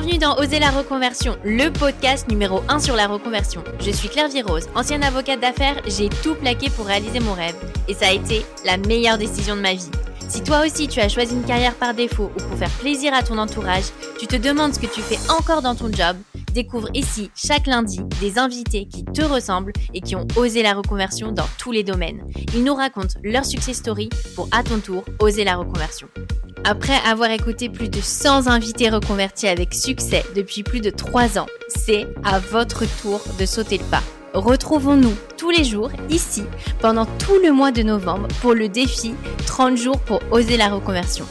Bienvenue dans Oser la reconversion, le podcast numéro 1 sur la reconversion. Je suis Claire Virose, ancienne avocate d'affaires, j'ai tout plaqué pour réaliser mon rêve et ça a été la meilleure décision de ma vie. Si toi aussi tu as choisi une carrière par défaut ou pour faire plaisir à ton entourage, tu te demandes ce que tu fais encore dans ton job, découvre ici chaque lundi des invités qui te ressemblent et qui ont osé la reconversion dans tous les domaines. Ils nous racontent leur success story pour à ton tour oser la reconversion. Après avoir écouté plus de 100 invités reconvertis avec succès depuis plus de 3 ans, c'est à votre tour de sauter le pas. Retrouvons-nous tous les jours ici pendant tout le mois de novembre pour le défi 30 jours pour oser la reconversion.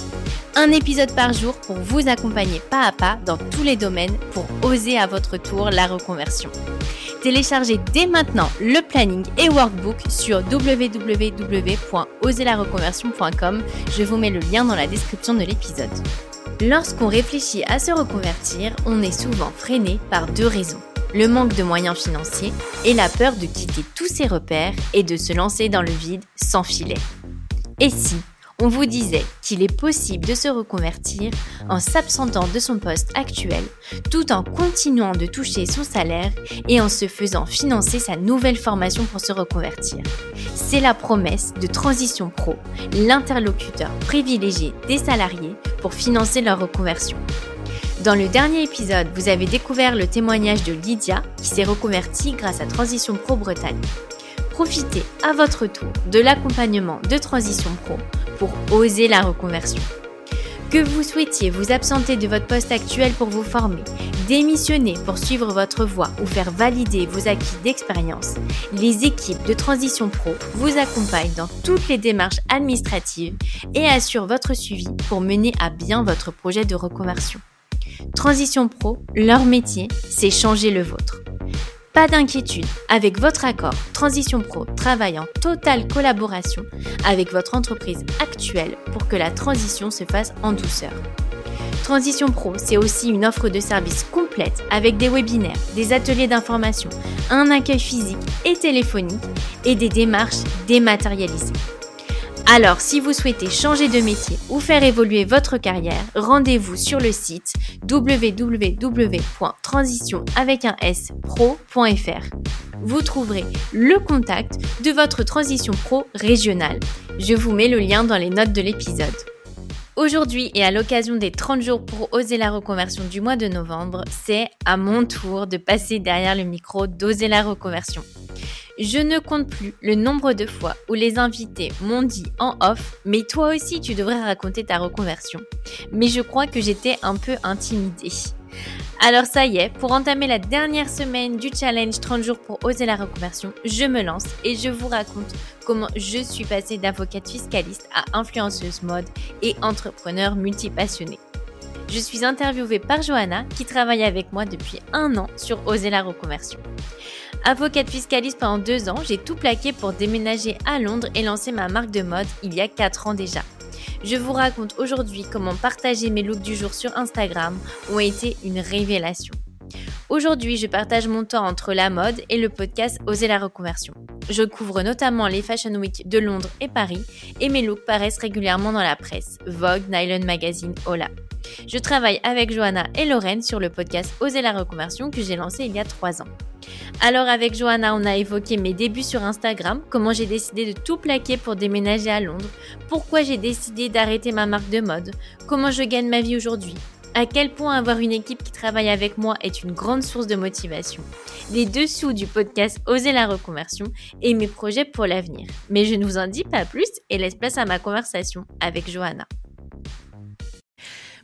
Un épisode par jour pour vous accompagner pas à pas dans tous les domaines pour oser à votre tour la reconversion. Téléchargez dès maintenant le planning et workbook sur www.oserlareconversion.com. Je vous mets le lien dans la description de l'épisode. Lorsqu'on réfléchit à se reconvertir, on est souvent freiné par deux raisons. Le manque de moyens financiers et la peur de quitter tous ses repères et de se lancer dans le vide sans filet. Et si on vous disait qu'il est possible de se reconvertir en s'absentant de son poste actuel tout en continuant de toucher son salaire et en se faisant financer sa nouvelle formation pour se reconvertir? C'est la promesse de Transition Pro, l'interlocuteur privilégié des salariés pour financer leur reconversion. Dans le dernier épisode, vous avez découvert le témoignage de Lydia qui s'est reconvertie grâce à Transition Pro Bretagne. Profitez à votre tour de l'accompagnement de Transition Pro pour oser la reconversion. Que vous souhaitiez vous absenter de votre poste actuel pour vous former, démissionner pour suivre votre voie ou faire valider vos acquis d'expérience, les équipes de Transition Pro vous accompagnent dans toutes les démarches administratives et assurent votre suivi pour mener à bien votre projet de reconversion. Transition Pro, leur métier, c'est changer le vôtre. Pas d'inquiétude, avec votre accord, Transition Pro travaille en totale collaboration avec votre entreprise actuelle pour que la transition se fasse en douceur. Transition Pro, c'est aussi une offre de services complète avec des webinaires, des ateliers d'information, un accueil physique et téléphonique et des démarches dématérialisées. Alors, si vous souhaitez changer de métier ou faire évoluer votre carrière, rendez-vous sur le site www.transition.pro.fr. Vous trouverez le contact de votre transition pro régionale. Je vous mets le lien dans les notes de l'épisode. Aujourd'hui et à l'occasion des 30 jours pour oser la reconversion du mois de novembre, c'est à mon tour de passer derrière le micro d'oser la reconversion. Je ne compte plus le nombre de fois où les invités m'ont dit en off, mais toi aussi tu devrais raconter ta reconversion. Mais je crois que j'étais un peu intimidée. Alors ça y est, pour entamer la dernière semaine du challenge 30 jours pour oser la reconversion, je me lance et je vous raconte comment je suis passée d'avocate fiscaliste à influenceuse mode et entrepreneur multipassionnée. Je suis interviewée par Johanna qui travaille avec moi depuis un an sur Oser la reconversion. Avocate fiscaliste pendant deux ans, j'ai tout plaqué pour déménager à Londres et lancer ma marque de mode il y a quatre ans déjà. Je vous raconte aujourd'hui comment partager mes looks du jour sur Instagram ont été une révélation. Aujourd'hui, je partage mon temps entre la mode et le podcast Oser la reconversion. Je couvre notamment les Fashion Week de Londres et Paris et mes looks paraissent régulièrement dans la presse, Vogue, Nylon Magazine, Hola. Je travaille avec Johanna et Lorraine sur le podcast Oser la reconversion que j'ai lancé il y a trois ans. Alors avec Johanna, on a évoqué mes débuts sur Instagram, comment j'ai décidé de tout plaquer pour déménager à Londres, pourquoi j'ai décidé d'arrêter ma marque de mode, comment je gagne ma vie aujourd'hui, à quel point avoir une équipe qui travaille avec moi est une grande source de motivation, les dessous du podcast Oser la reconversion et mes projets pour l'avenir. Mais je ne vous en dis pas plus et laisse place à ma conversation avec Johanna.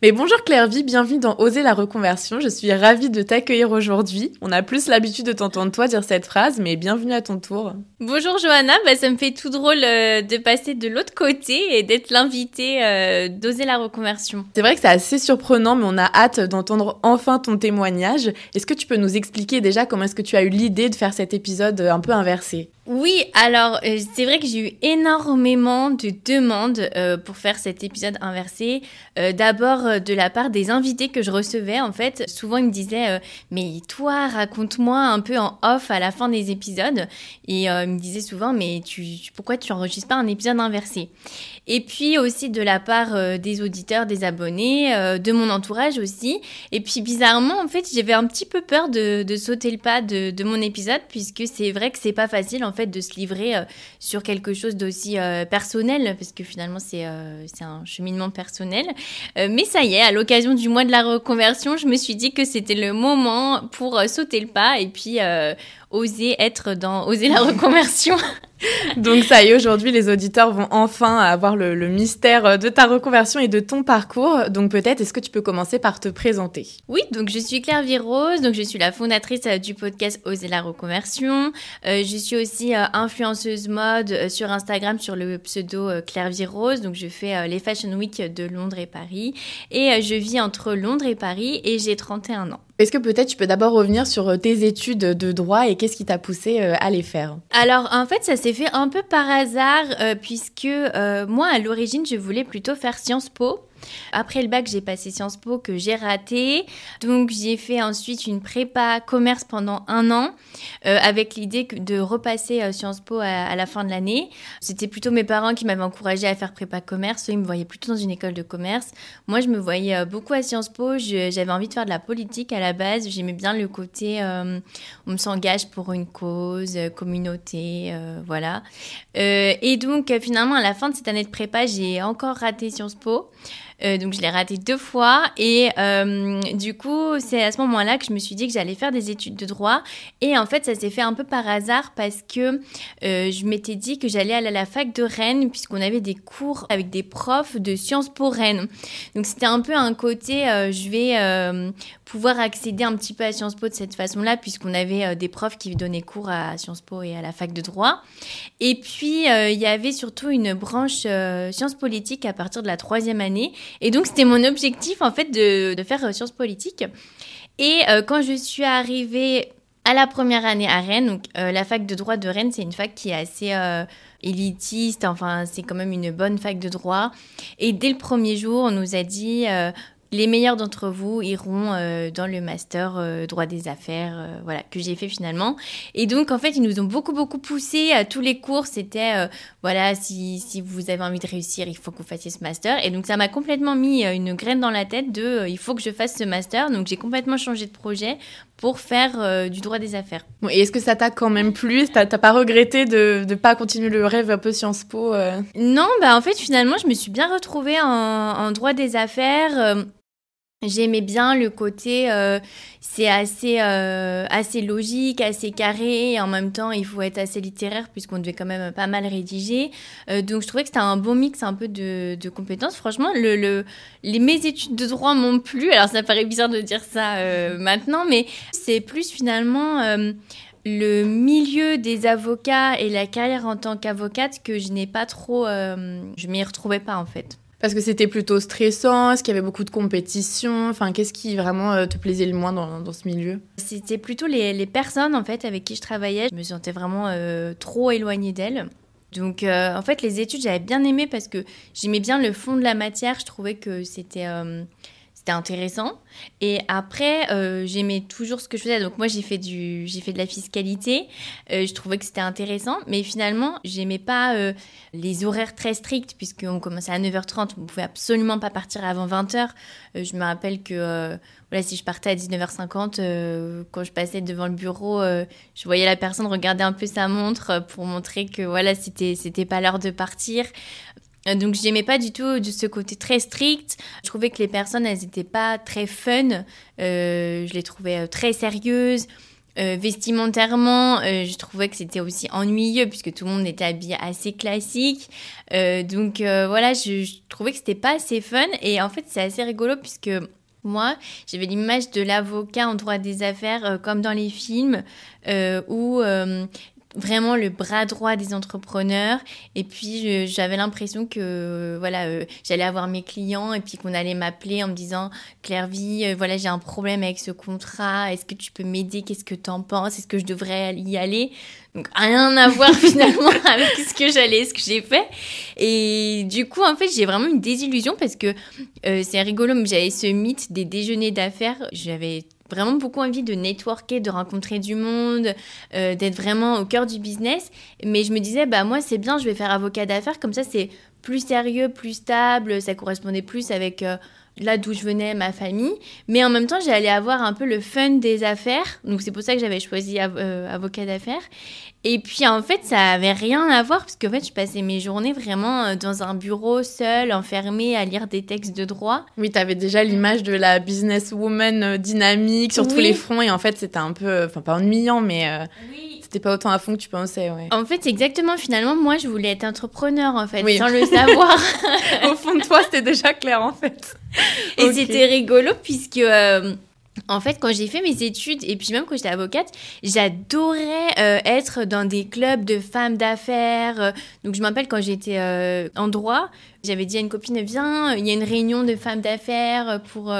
Mais bonjour Claire-Vie, bienvenue dans Oser la reconversion. Je suis ravie de t'accueillir aujourd'hui. On a plus l'habitude de t'entendre toi dire cette phrase, mais bienvenue à ton tour. Bonjour Johanna, bah, ça me fait tout drôle euh, de passer de l'autre côté et d'être l'invitée euh, d'Oser la reconversion. C'est vrai que c'est assez surprenant, mais on a hâte d'entendre enfin ton témoignage. Est-ce que tu peux nous expliquer déjà comment est-ce que tu as eu l'idée de faire cet épisode un peu inversé? Oui, alors euh, c'est vrai que j'ai eu énormément de demandes euh, pour faire cet épisode inversé. Euh, d'abord de la part des invités que je recevais, en fait, souvent ils me disaient mais toi raconte-moi un peu en off à la fin des épisodes. Et ils me disaient souvent mais tu pourquoi tu enregistres pas un épisode inversé? Et puis aussi de la part des auditeurs, des abonnés, de mon entourage aussi. Et puis bizarrement en fait j'avais un petit peu peur de, de sauter le pas de, de mon épisode puisque c'est vrai que c'est pas facile en fait de se livrer euh, sur quelque chose d'aussi euh, personnel, parce que finalement c'est euh, c'est un cheminement personnel. mais ça y est, à l'occasion du mois de la reconversion, je me suis dit que c'était le moment pour sauter le pas et puis oser être dans oser la reconversion. Donc ça y est, aujourd'hui, les auditeurs vont enfin avoir le, mystère de ta reconversion et de ton parcours. Donc peut-être, est-ce que tu peux commencer par te présenter? Oui, donc je suis Claire Virose, donc je suis la fondatrice euh, du podcast Oser la reconversion. Euh, je suis aussi euh, influenceuse mode sur Instagram sur le pseudo Claire Virose. Donc je fais les Fashion Week de Londres et Paris. Et je vis entre Londres et Paris et j'ai 31 ans. Est-ce que peut-être tu peux d'abord revenir sur tes études de droit et qu'est-ce qui t'a poussé à les faire? Alors en fait, ça s'est fait un peu par hasard, euh, puisque euh, moi, à l'origine, je voulais plutôt faire Sciences Po. Après le bac, j'ai passé Sciences Po que j'ai raté. Donc, j'ai fait ensuite une prépa commerce pendant un an euh, avec l'idée de repasser euh, Sciences Po à, la fin de l'année. C'était plutôt mes parents qui m'avaient encouragé à faire prépa commerce. Ils me voyaient plutôt dans une école de commerce. Moi, je me voyais euh, beaucoup à Sciences Po. J'avais envie de faire de la politique à la base. J'aimais bien le côté on s'engage pour une cause, communauté, voilà. et donc, finalement, à la fin de cette année de prépa, j'ai encore raté Sciences Po. Euh, donc je l'ai raté deux fois et euh, du coup c'est à ce moment-là que je me suis dit que j'allais faire des études de droit et en fait ça s'est fait un peu par hasard parce que euh, je m'étais dit que j'allais aller à la fac de Rennes puisqu'on avait des cours avec des profs de Sciences Po Rennes. Donc c'était un peu un côté je vais pouvoir accéder un petit peu à Sciences Po de cette façon-là puisqu'on avait des profs qui donnaient cours à Sciences Po et à la fac de droit. Et puis il y avait surtout une branche sciences politiques à partir de la troisième année et donc, c'était mon objectif, en fait, de, faire euh, sciences politiques. Et euh, quand je suis arrivée à la première année à Rennes, donc euh, la fac de droit de Rennes, c'est une fac qui est assez élitiste, enfin c'est quand même une bonne fac de droit. Et dès le premier jour, on nous a dit les meilleurs d'entre vous iront euh, dans le master euh, droit des affaires, euh, voilà, que j'ai fait finalement. Et donc, en fait, ils nous ont beaucoup, beaucoup poussé à tous les cours. C'était, voilà, si, si, vous avez envie de réussir, il faut que vous fassiez ce master. Et donc, ça m'a complètement mis une graine dans la tête de, il faut que je fasse ce master. Donc, j'ai complètement changé de projet pour faire du droit des affaires. et est-ce que ça t'a quand même plu? T'as pas regretté de ne pas continuer le rêve un peu Sciences Po Non, bah en fait, finalement, je me suis bien retrouvée en, en droit des affaires. J'aimais bien le côté, euh, c'est assez, euh, assez logique, assez carré, et en même temps il faut être assez littéraire puisqu'on devait quand même pas mal rédiger. Euh, donc je trouvais que c'était un bon mix un peu de, compétences. Franchement, le, le, les, mes études de droit m'ont plu. Alors ça paraît bizarre de dire ça maintenant, mais c'est plus finalement le milieu des avocats et la carrière en tant qu'avocate que je n'ai pas trop, je m'y retrouvais pas en fait. Parce que c'était plutôt stressant Est-ce qu'il y avait beaucoup de compétition Enfin, qu'est-ce qui vraiment euh, te plaisait le moins dans, dans ce milieu? C'était plutôt les, les, personnes en fait avec qui je travaillais. Je me sentais vraiment euh, trop éloignée d'elles. Donc, euh, en fait, les études, j'avais bien aimé parce que j'aimais bien le fond de la matière. Je trouvais que c'était c'était intéressant. Et après, euh, j'aimais toujours ce que je faisais. Donc moi, j'ai fait du, j'ai fait de la fiscalité. Euh, je trouvais que c'était intéressant, mais finalement, j'aimais pas euh, les horaires très stricts puisqu'on commençait à 9h30. On pouvait absolument pas partir avant 20h. je me rappelle que voilà, si je partais à 19h50, quand je passais devant le bureau, je voyais la personne regarder un peu sa montre pour montrer que voilà, c'était, c'était pas l'heure de partir. Euh, donc j'aimais pas du tout ce côté très strict. Je trouvais que les personnes, elles étaient pas très fun. Euh, je les trouvais euh, très sérieuses. vestimentairement, je trouvais que c'était aussi ennuyeux puisque tout le monde était habillé assez classique. donc voilà, je, trouvais que c'était pas assez fun. Et en fait, c'est assez rigolo puisque moi, j'avais l'image de l'avocat en droit des affaires comme dans les films où vraiment le bras droit des entrepreneurs. Et puis, j'avais l'impression que voilà, euh, j'allais avoir mes clients et puis qu'on allait m'appeler en me disant Claire Vie, euh, voilà, j'ai un problème avec ce contrat. Est-ce que tu peux m'aider? Qu'est-ce que tu en penses? Est-ce que je devrais y aller? Donc rien à voir finalement avec ce que j'allais, ce que j'ai fait. Et du coup, en fait, j'ai vraiment une désillusion parce que euh, c'est rigolo, mais j'avais ce mythe des déjeuners d'affaires. J'avais vraiment beaucoup envie de networker, de rencontrer du monde, euh, d'être vraiment au cœur du business. Mais je me disais, bah moi c'est bien, je vais faire avocat d'affaires, comme ça c'est plus sérieux, plus stable, ça correspondait plus avec euh, là d'où je venais, ma famille. Mais en même temps, j'allais avoir un peu le fun des affaires. Donc c'est pour ça que j'avais choisi euh, avocat d'affaires. Et puis en fait, ça avait rien à voir parce qu'en fait, je passais mes journées vraiment euh, dans un bureau seul, enfermée à lire des textes de droit. Oui, tu avais déjà l'image de la businesswoman euh, dynamique sur tous les fronts et en fait, c'était un peu, enfin pas ennuyant, mais c'était pas autant à fond que tu pensais. Ouais. En fait, exactement. Finalement, moi, je voulais être entrepreneur en fait, sans le savoir. Au fond de toi, c'était déjà clair en fait. Et c'était rigolo puisque euh, en fait, quand j'ai fait mes études et puis même quand j'étais avocate, j'adorais euh, être dans des clubs de femmes d'affaires. Euh. donc je m'appelle quand j'étais euh, en droit, j'avais dit à une copine viens, il y a une réunion de femmes d'affaires pour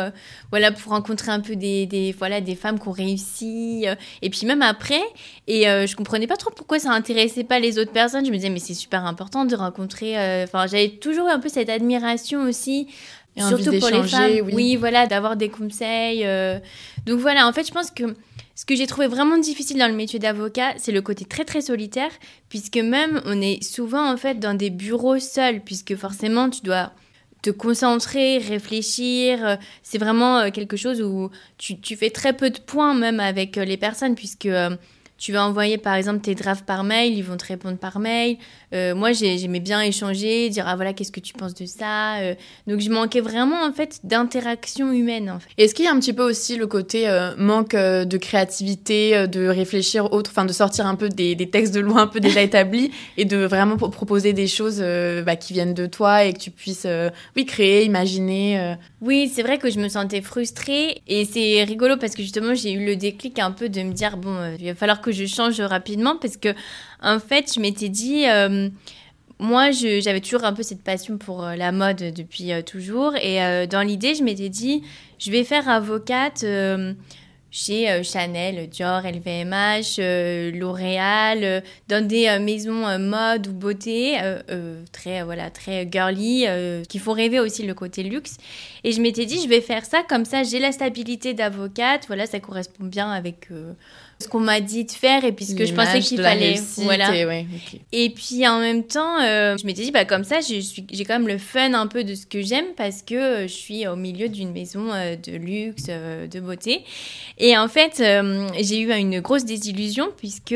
voilà pour rencontrer un peu des, des voilà des femmes qui ont réussi. et puis même après, et je comprenais pas trop pourquoi ça intéressait pas les autres personnes. Je me disais mais c'est super important de rencontrer. Enfin j'avais toujours un peu cette admiration aussi Surtout pour les femmes. Oui, voilà, d'avoir des conseils. Euh. Donc voilà, en fait, je pense que ce que j'ai trouvé vraiment difficile dans le métier d'avocat, c'est le côté très très solitaire, puisque même on est souvent en fait dans des bureaux seuls, puisque forcément tu dois te concentrer, réfléchir. Euh, c'est vraiment euh, quelque chose où tu, tu, fais très peu de points même avec les personnes, puisque tu vas envoyer par exemple tes drafts par mail, ils vont te répondre par mail. Euh, moi, j'aimais bien échanger, dire ah voilà qu'est-ce que tu penses de ça. Euh. donc je manquais vraiment en fait d'interaction humaine. En fait. Est-ce qu'il y a un petit peu aussi le côté euh, manque de créativité, de réfléchir autre, enfin de sortir un peu des, textes de loi un peu déjà établis et de vraiment proposer des choses bah, qui viennent de toi et que tu puisses oui créer, imaginer. Oui, c'est vrai que je me sentais frustrée et c'est rigolo parce que justement j'ai eu le déclic un peu de me dire bon il va falloir que je change rapidement parce que, en fait, je m'étais dit, euh, moi, j'avais toujours un peu cette passion pour euh, la mode depuis euh, toujours. Et dans l'idée, je m'étais dit, je vais faire avocate chez Chanel, Dior, LVMH, L'Oréal, dans des maisons mode ou beauté, très voilà très girly, qui font rêver aussi le côté luxe. Et je m'étais dit, je vais faire ça comme ça, j'ai la stabilité d'avocate. Voilà, ça correspond bien avec ce qu'on m'a dit de faire et puis ce que je pensais qu'il fallait. Voilà. Et, puis en même temps, euh, je m'étais dit, bah, comme ça, j'ai quand même le fun un peu de ce que j'aime parce que euh, je suis au milieu d'une maison euh, de luxe, de beauté. Et en fait, j'ai eu une grosse désillusion puisque.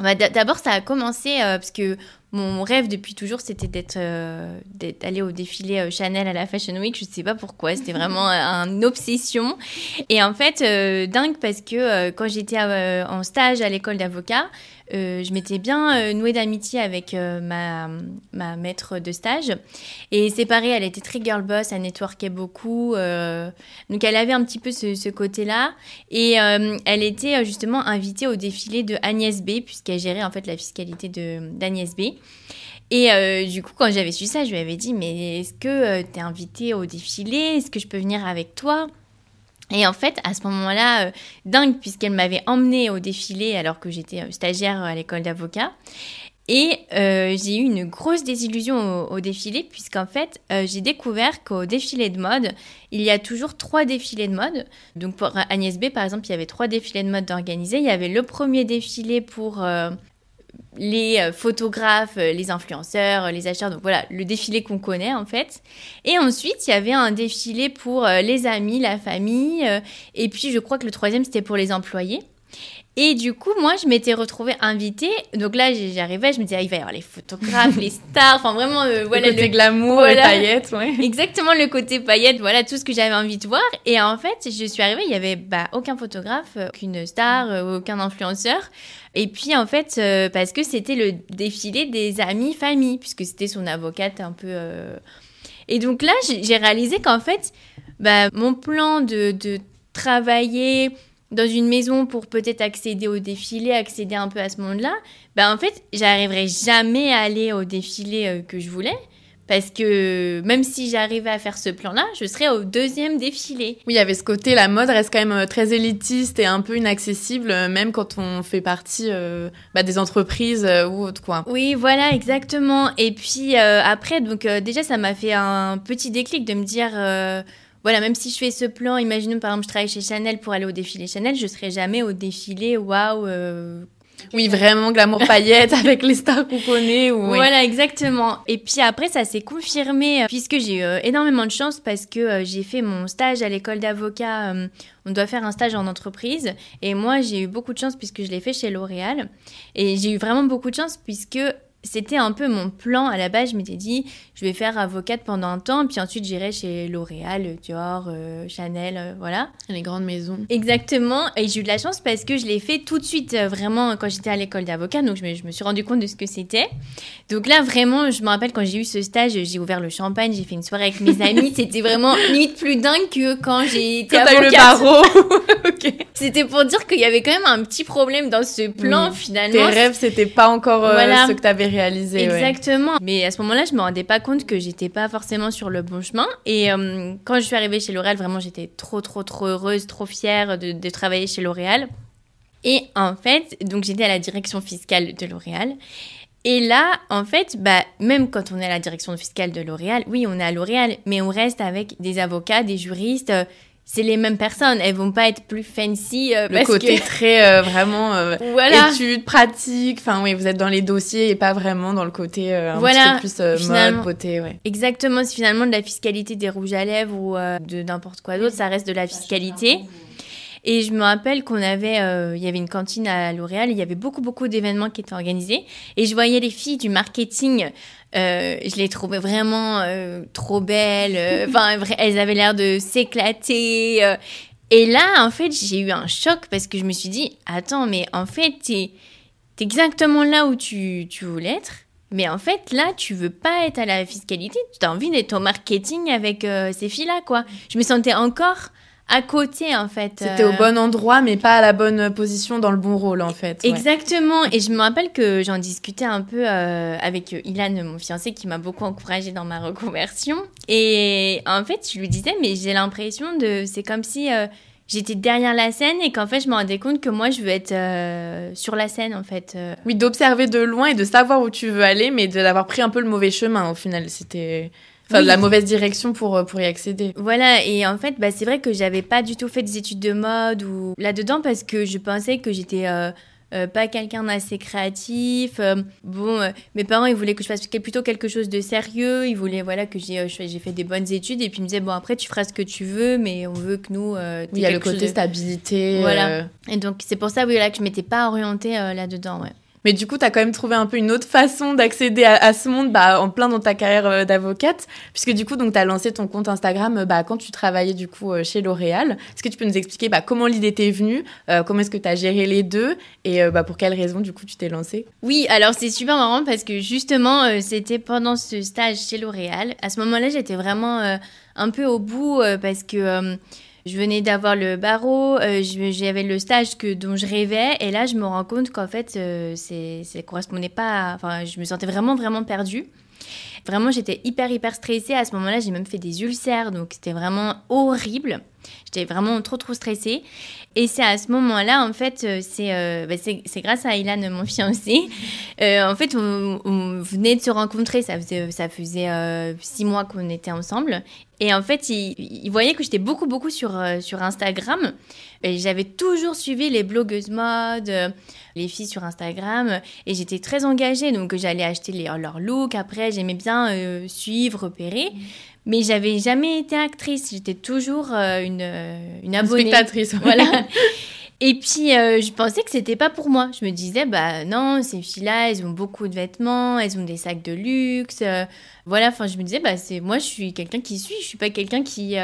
Bah, d'abord, ça a commencé parce que mon rêve depuis toujours, c'était d'être, euh, d'aller au défilé euh, Chanel à la Fashion Week. Je ne sais pas pourquoi, c'était vraiment euh, une obsession. Et en fait, dingue parce que quand j'étais en stage à l'école d'avocat, je m'étais bien nouée d'amitié avec ma, ma maître de stage. Et c'est pareil, elle était très girl boss, elle networkait beaucoup. donc elle avait un petit peu ce, côté-là. Et elle était justement invitée au défilé de Agnès B, puisqu'elle gérait en fait la fiscalité d'Agnès B. Et euh, du coup, quand j'avais su ça, je lui avais dit, mais est-ce que euh, tu es invité au défilé? Est-ce que je peux venir avec toi? Et en fait, à ce moment-là, euh, dingue, puisqu'elle m'avait emmenée au défilé alors que j'étais stagiaire à l'école d'avocat. Et j'ai eu une grosse désillusion au, défilé, puisqu'en fait, j'ai découvert qu'au défilé de mode, il y a toujours trois défilés de mode. Donc pour Agnès B, par exemple, il y avait trois défilés de mode organisés. Il y avait le premier défilé pour les euh, photographes, euh, les influenceurs, euh, les acheteurs, donc voilà, le défilé qu'on connaît en fait. Et ensuite, il y avait un défilé pour les amis, la famille, et puis je crois que le troisième, c'était pour les employés. Et du coup, moi, je m'étais retrouvée invitée. Donc là, j'arrivais, je me disais, ah, il va y avoir les photographes, les stars, enfin vraiment, voilà. Le côté glamour, les paillettes, ouais. Exactement, le côté paillettes, voilà, tout ce que j'avais envie de voir. Et en fait, je suis arrivée, il y avait bah, aucun photographe, aucune star, aucun influenceur. Et puis en fait, euh, parce que c'était le défilé des amis famille, puisque c'était son avocate un peu. Euh. Et donc là, j'ai réalisé qu'en fait, bah, mon plan de, de, travailler dans une maison pour peut-être accéder au défilé, accéder un peu à ce monde-là, bah en fait, j'arriverai jamais à aller au défilé euh, que je voulais Parce que même si j'arrivais à faire ce plan-là, je serais au deuxième défilé. Oui, il y avait ce côté, la mode reste quand même euh, très élitiste et un peu inaccessible, euh, même quand on fait partie euh, bah, des entreprises ou autre quoi. Oui, voilà, exactement. Et puis après, donc déjà, ça m'a fait un petit déclic de me dire voilà, même si je fais ce plan, imaginons par exemple je travaille chez Chanel pour aller au défilé Chanel, je serai jamais au défilé waouh oui, vraiment glamour paillettes avec les stars qu'on connaît. Ou, Voilà, exactement. Et puis après, ça s'est confirmé euh, puisque j'ai eu euh, énormément de chance parce que euh, j'ai fait mon stage à l'école d'avocat. on doit faire un stage en entreprise. Et moi, j'ai eu beaucoup de chance puisque je l'ai fait chez L'Oréal. Et j'ai eu vraiment beaucoup de chance puisque c'était un peu mon plan à la base. Je m'étais dit, je vais faire avocate pendant un temps, puis ensuite j'irai chez L'Oréal, Dior, euh, Chanel, euh, voilà. Les grandes maisons. Exactement. Et j'ai eu de la chance parce que je l'ai fait tout de suite, euh, vraiment, quand j'étais à l'école d'avocat. Donc je me, je me, suis rendu compte de ce que c'était. Donc là, vraiment, je me rappelle quand j'ai eu ce stage, j'ai ouvert le champagne, j'ai fait une soirée avec mes amis. c'était vraiment limite plus dingue que quand j'ai été avocate. le barreau. C'était pour dire qu'il y avait quand même un petit problème dans ce plan, finalement. Tes rêves, c'était pas encore ce que tu avais réalisé. Exactement. Mais à ce moment-là, je me rendais pas compte que j'étais pas forcément sur le bon chemin. Et euh, quand je suis arrivée chez L'Oréal, vraiment, j'étais trop, trop, trop heureuse, trop fière de, de travailler chez L'Oréal. Et en fait, donc j'étais à la direction fiscale de L'Oréal. Et là, en fait, bah, même quand on est à la direction fiscale de L'Oréal, oui, on est à L'Oréal, mais on reste avec des avocats, des juristes, c'est les mêmes personnes. Elles vont pas être plus fancy. Euh, le côté très euh, vraiment euh, voilà. études, pratiques. Enfin oui, vous êtes dans les dossiers et pas vraiment dans le côté un voilà. petit peu plus mode, beauté. Ouais. Exactement. C'est finalement de la fiscalité des rouges à lèvres ou de n'importe quoi d'autre. Ça reste de la fiscalité. Et je me rappelle qu'on avait, il y avait une cantine à L'Oréal, il y avait beaucoup, beaucoup d'événements qui étaient organisés. Et je voyais les filles du marketing euh, je les trouvais vraiment euh, trop belles. Euh, enfin, elles avaient l'air de s'éclater. et là, en fait, j'ai eu un choc parce que je me suis dit, attends, mais en fait, t'es es exactement là où tu, tu voulais être. Mais en fait, là, tu veux pas être à la fiscalité, tu as envie d'être au marketing avec ces filles-là, quoi. Je me sentais encore à côté en fait. C'était au euh. bon endroit mais pas à la bonne position dans le bon rôle en fait. Exactement et je me rappelle que j'en discutais un peu euh, avec Ilan mon fiancé qui m'a beaucoup encouragée dans ma reconversion et en fait je lui disais mais j'ai l'impression de c'est comme si euh, j'étais derrière la scène et qu'en fait je me rendais compte que moi je veux être sur la scène en fait. Oui, d'observer de loin et de savoir où tu veux aller mais d'avoir pris un peu le mauvais chemin au final. C'était Enfin, la mauvaise direction pour, euh, pour y accéder. Voilà, et en fait, bah, c'est vrai que j'avais pas du tout fait des études de mode ou là-dedans parce que je pensais que j'étais euh, euh, pas quelqu'un d'assez créatif. bon, mes parents, ils voulaient que je fasse plutôt quelque chose de sérieux. Ils voulaient voilà, que j'ai fait des bonnes études et puis ils me disaient, bon, après, tu feras ce que tu veux, mais on veut que nous. il y a le côté stabilité. Voilà. Et donc, c'est pour ça, oui, là, que je m'étais pas orientée là-dedans, ouais. Mais du coup, tu as quand même trouvé un peu une autre façon d'accéder à, ce monde bah, en plein dans ta carrière euh, d'avocate, puisque du coup, tu as lancé ton compte Instagram euh, bah, quand tu travaillais du coup euh, chez L'Oréal. Est-ce que tu peux nous expliquer bah, comment l'idée t'est venue, comment est-ce que tu as géré les deux et bah, pour quelles raisons du coup tu t'es lancé Oui, alors c'est super marrant parce que justement, c'était pendant ce stage chez L'Oréal. À ce moment-là, j'étais vraiment un peu au bout parce que je venais d'avoir le barreau, euh, j'avais le stage que, dont je rêvais, et là, je me rends compte qu'en fait, euh, c'est, ça correspondait pas. enfin, je me sentais vraiment, vraiment perdue. Vraiment, j'étais hyper, hyper stressée. À ce moment-là, j'ai même fait des ulcères, donc c'était vraiment horrible. J'étais vraiment trop, trop stressée. Et c'est à ce moment-là, en fait, euh, euh, bah, c'est c'est grâce à Ilan, mon fiancé. Euh, en fait, on, venait de se rencontrer. Ça faisait, ça faisait six mois qu'on était ensemble. Et en fait, il, voyait que j'étais beaucoup, beaucoup sur, sur Instagram. J'avais toujours suivi les blogueuses mode, les filles sur Instagram. Et j'étais très engagée. Donc, j'allais acheter les, leurs looks. Après, j'aimais bien suivre, repérer. Mais j'avais jamais été actrice. J'étais toujours euh, une, euh, une abonnée. spectatrice. Voilà. Et puis, euh, je pensais que c'était pas pour moi. Je me disais, bah non, ces filles-là, elles ont beaucoup de vêtements, elles ont des sacs de luxe. voilà, enfin, je me disais, bah c'est moi, je suis quelqu'un qui suit, je suis pas quelqu'un qui,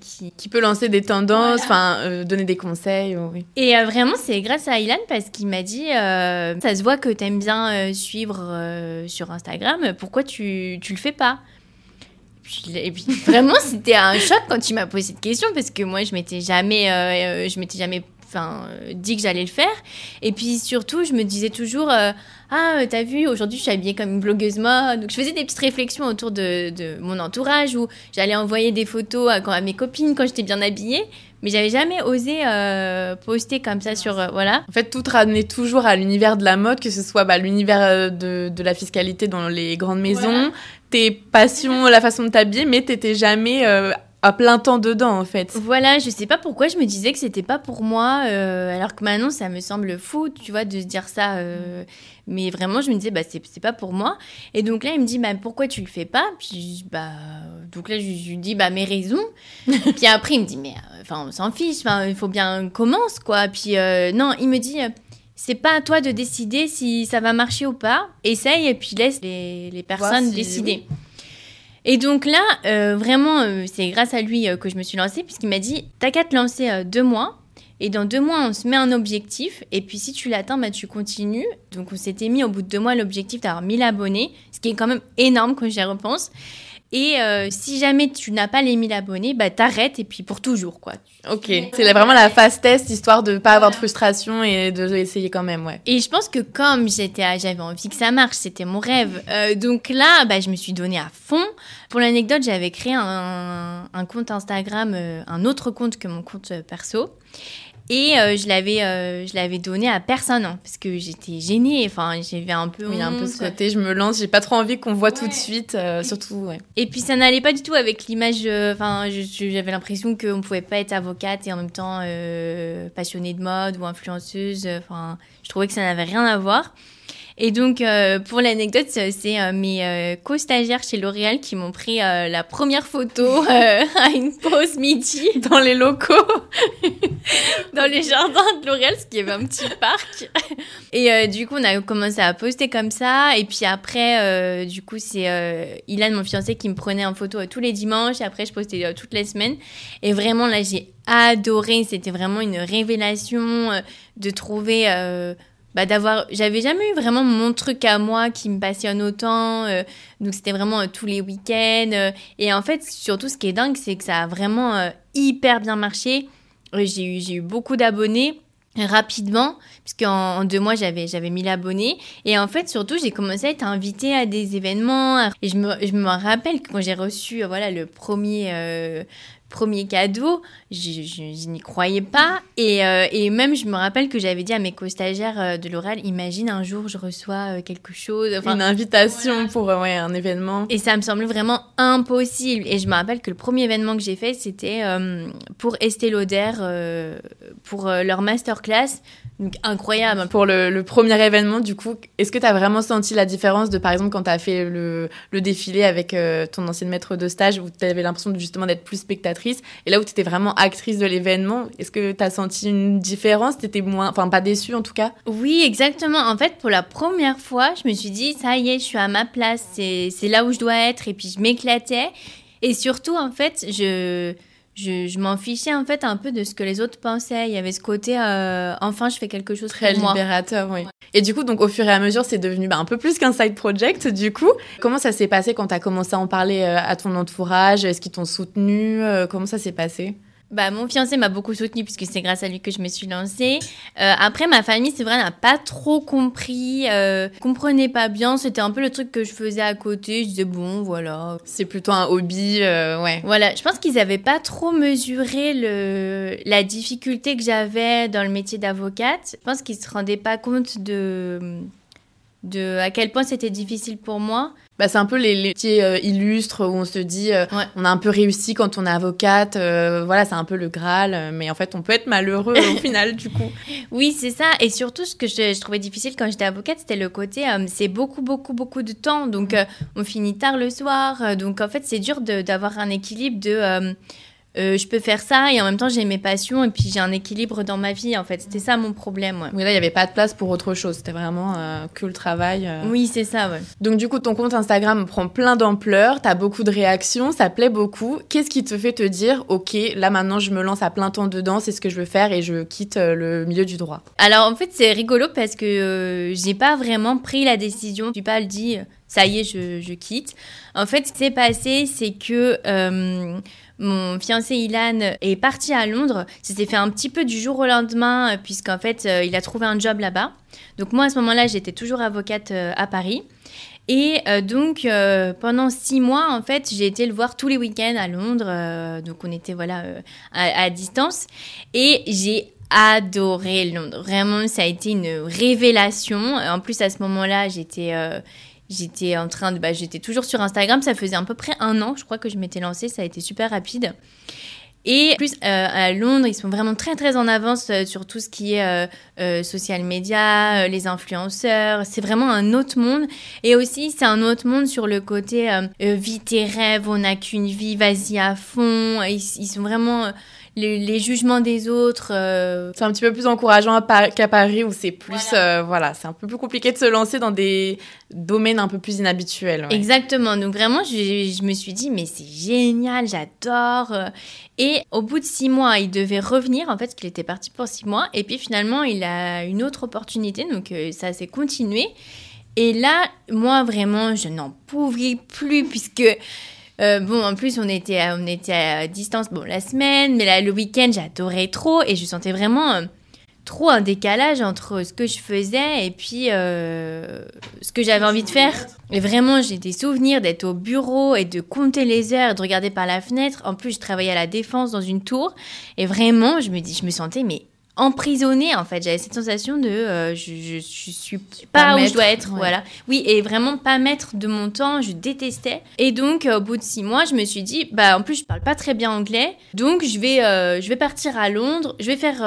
qui, qui. peut lancer des tendances, enfin, donner des conseils. oui. Et vraiment, c'est grâce à Ilan parce qu'il m'a dit, ça se voit que tu aimes bien suivre sur Instagram, pourquoi tu, tu le fais pas? Et vraiment, c'était un choc quand tu m'as posé cette question parce que moi, je m'étais jamais, euh, je m'étais jamais enfin, dit que j'allais le faire. Et puis surtout, je me disais toujours, ah, t'as vu, aujourd'hui je suis habillée comme une blogueuse mode. Donc je faisais des petites réflexions autour de, mon entourage où j'allais envoyer des photos à mes copines quand j'étais bien habillée mais j'avais jamais osé euh, poster comme ça sur euh, voilà. En fait, tout ramenait toujours à l'univers de la mode, que ce soit bah, l'univers euh, de, de, la fiscalité dans les grandes maisons, tes passions, la façon de t'habiller, mais t'étais jamais à plein temps dedans en fait. Voilà, je sais pas pourquoi je me disais que c'était pas pour moi, alors que maintenant ça me semble fou, tu vois, de se dire ça. Mais vraiment, je me disais, bah, c'est pas pour moi. Et donc là, il me dit, bah, pourquoi tu le fais pas? Puis, bah, donc là, je, lui dis, bah, mes raisons. puis après, il me dit, mais euh, enfin, on s'en fiche, enfin, il faut bien commence, quoi. Puis, euh, non, il me dit, euh, c'est pas à toi de décider si ça va marcher ou pas. Essaye et puis laisse les, les personnes décider. Et donc là, vraiment, c'est grâce à lui que je me suis lancée, puisqu'il m'a dit, t'as qu'à te lancer deux mois. Et dans deux mois, on se met un objectif. Et puis, si tu l'atteins, bah, tu continues. Donc, on s'était mis au bout de deux mois l'objectif d'avoir 1000 abonnés, ce qui est quand même énorme quand j'y repense. Et euh, si jamais tu n'as pas les 1000 abonnés, bah t'arrêtes et puis pour toujours quoi. Ok, c'est vraiment la phase test histoire de pas avoir de frustration et de essayer quand même, ouais. Et je pense que comme j'étais, j'avais envie que ça marche, c'était mon rêve. Euh, donc là, bah je me suis donné à fond. Pour l'anecdote, j'avais créé un, un, compte Instagram, euh, un autre compte que mon compte perso. Et euh, je l'avais euh, je l'avais donné à personne hein, parce que j'étais gênée enfin j'avais un peu oui, un peu ce côté je me lance j'ai pas trop envie qu'on voit tout de suite euh, surtout ouais. et puis ça n'allait pas du tout avec l'image enfin j'avais l'impression qu'on pouvait pas être avocate et en même temps passionnée de mode ou influenceuse enfin je trouvais que ça n'avait rien à voir et donc, euh, pour l'anecdote, c'est euh, mes euh, co-stagiaires chez L'Oréal qui m'ont pris la première photo à une pause midi dans les locaux, dans les jardins de L'Oréal, parce qu'il y avait un petit parc. Et du coup, on a commencé à poster comme ça. Et puis après, du coup, c'est Ilan, mon fiancé, qui me prenait en photo tous les dimanches. Et après, je postais toutes les semaines. Et vraiment, là, j'ai adoré. C'était vraiment une révélation de trouver bah, d'avoir j'avais jamais eu vraiment mon truc à moi qui me passionne autant euh, donc c'était vraiment euh, tous les week-ends euh, et en fait surtout ce qui est dingue c'est que ça a vraiment hyper bien marché. J'ai eu j'ai eu beaucoup d'abonnés rapidement puisqu'en en deux mois j'avais j'avais 1000 abonnés et en fait surtout j'ai commencé à être invitée à des événements et je me, je me rappelle que quand j'ai reçu voilà le premier premier cadeau, je, n'y croyais pas. Et, euh, et, même, je me rappelle que j'avais dit à mes co-stagiaires euh, de l'oral, imagine un jour, je reçois euh, quelque chose. Enfin, Une invitation pour ouais, un événement. Et ça me semblait vraiment impossible. Et je me rappelle que le premier événement que j'ai fait, c'était pour Estée Lauder, pour leur masterclass. Donc, incroyable. Pour le, premier événement, du coup, est-ce que tu as vraiment senti la différence de, par exemple, quand tu as fait le, le défilé avec ton ancienne maître de stage, où tu avais l'impression justement d'être plus spectatrice et là où tu étais vraiment actrice de l'événement, est-ce que tu as senti une différence? T'étais moins, enfin pas déçue en tout cas? Oui, exactement. En fait, pour la première fois, je me suis dit, ça y est, je suis à ma place, c'est là où je dois être, et puis je m'éclatais. Et surtout, en fait, je je, je m'en fichais en fait un peu de ce que les autres pensaient. Il y avait ce côté, euh, enfin, je fais quelque chose très libérateur, oui. Et du coup, donc au fur et à mesure, c'est devenu bah, un peu plus qu'un side project. Du coup, comment ça s'est passé quand tu as commencé à en parler euh, à ton entourage? Est-ce qu'ils t'ont soutenu? Euh, Comment ça s'est passé? Bah, mon fiancé m'a beaucoup soutenu puisque c'est grâce à lui que je me suis lancée. Euh, après, ma famille, c'est vrai, n'a pas trop compris, euh, comprenait pas bien. C'était un peu le truc que je faisais à côté. Je disais bon, voilà. C'est plutôt un hobby, euh, ouais. Voilà, je pense qu'ils avaient pas trop mesuré le la difficulté que j'avais dans le métier d'avocate. Je pense qu'ils se rendaient pas compte de de à quel point c'était difficile pour moi. Bah, c'est un peu les, les métiers euh, illustres où on se dit euh, on a un peu réussi quand on est avocate, euh, voilà, c'est un peu le Graal, mais en fait on peut être malheureux au final du coup. Oui, c'est ça. Et surtout, ce que je, je trouvais difficile quand j'étais avocate, c'était le côté c'est beaucoup, beaucoup, beaucoup de temps. Donc on finit tard le soir. donc en fait, c'est dur d'avoir un équilibre de euh, je peux faire ça et en même temps j'ai mes passions et puis j'ai un équilibre dans ma vie en fait. C'était ça mon problème. Ouais. Oui, là il n'y avait pas de place pour autre chose. C'était vraiment euh, que le travail. Euh. Oui, c'est ça. Ouais. Donc du coup ton compte Instagram prend plein d'ampleur, tu as beaucoup de réactions, ça plaît beaucoup. Qu'est-ce qui te fait te dire ok là maintenant je me lance à plein temps dedans, c'est ce que je veux faire et je quitte le milieu du droit? Alors en fait c'est rigolo parce que j'ai pas vraiment pris la décision. Suis pas le dit ça y est je, je quitte. En fait ce qui s'est passé c'est que mon fiancé Ilan est parti à Londres. Ça s'est fait un petit peu du jour au lendemain, puisqu'en fait, il a trouvé un job là-bas. Donc moi, à ce moment-là, j'étais toujours avocate à Paris. Et donc, pendant six mois, en fait, j'ai été le voir tous les week-ends à Londres. donc, on était, voilà, à, distance. Et j'ai adoré Londres. Vraiment, ça a été une révélation. En plus, à ce moment-là, j'étais euh, j'étais en train de bah, j'étais toujours sur Instagram, ça faisait à peu près un an, je crois que je m'étais lancée, ça a été super rapide. Et plus, euh, à Londres, ils sont vraiment très très en avance euh, sur tout ce qui est social media, les influenceurs. C'est vraiment un autre monde. Et aussi, c'est un autre monde sur le côté vie tes rêves, on n'a qu'une vie, vas-y à fond. ils sont vraiment les, jugements des autres. Euh, c'est un petit peu plus encourageant qu'à Paris où c'est plus, euh, voilà, c'est un peu plus compliqué de se lancer dans des domaines un peu plus inhabituels. Exactement. Donc vraiment, je, me suis dit, mais c'est génial, j'adore. Et au bout de six mois, il devait revenir. En fait, il était parti pour six mois. Et puis finalement, il une autre opportunité. Donc euh, ça s'est continué. Et là, moi, vraiment, je n'en pouvais plus puisque euh, bon, en plus, on était, à, on était à distance, bon, la semaine, mais là, le week-end, j'adorais trop et je sentais vraiment euh, trop un décalage entre ce que je faisais et puis ce que j'avais envie de faire. Et vraiment, j'ai des souvenirs d'être au bureau et de compter les heures, de regarder par la fenêtre. En plus, je travaillais à la défense dans une tour et vraiment, je me dis, je me sentais mais emprisonnée en fait. J'avais cette sensation de euh, je, je, suis pas, où je dois être, voilà. Oui, et vraiment pas mettre de mon temps, je détestais. Et donc euh, au bout de six mois, je me suis dit bah en plus je parle pas très bien anglais, donc je vais euh, je vais partir à Londres, je vais faire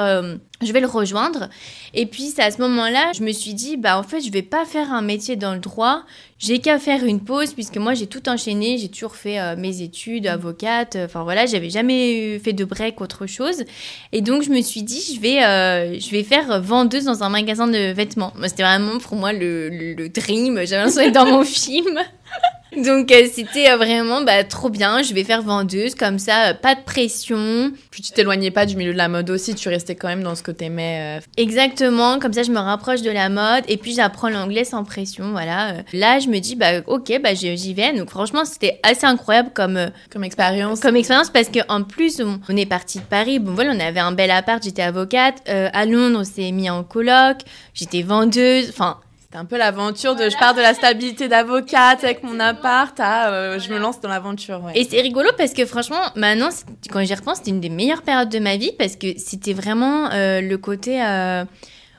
je vais le rejoindre. Et puis, c'est à ce moment-là, je me suis dit, bah, en fait, je vais pas faire un métier dans le droit. J'ai qu'à faire une pause, puisque moi, j'ai tout enchaîné. J'ai toujours fait euh, mes études, avocate. Enfin, voilà, j'avais jamais fait de break, autre chose. Et donc, je me suis dit, je vais, euh, je vais faire vendeuse dans un magasin de vêtements. C'était vraiment pour moi le, le dream. J'avais l'impression d'être dans mon film. Donc euh, c'était euh, vraiment bah, trop bien. Je vais faire vendeuse comme ça, euh, pas de pression. Puis tu t'éloignais pas du milieu de la mode aussi, tu restais quand même dans ce que t'aimais. Exactement, comme ça je me rapproche de la mode et puis j'apprends l'anglais sans pression. Voilà. Là je me dis bah ok bah j'y vais. Donc franchement c'était assez incroyable comme comme expérience. Comme expérience parce que en plus on, est parti de Paris. Bon voilà on avait un bel appart. J'étais avocate. à Londres on s'est mis en coloc. J'étais vendeuse. Enfin c'est un peu l'aventure de je pars de la stabilité d'avocate avec mon appart à euh, je me lance dans l'aventure. Et c'est rigolo parce que franchement, maintenant, quand j'y repense, c'était une des meilleures périodes de ma vie parce que c'était vraiment euh, le côté. Euh,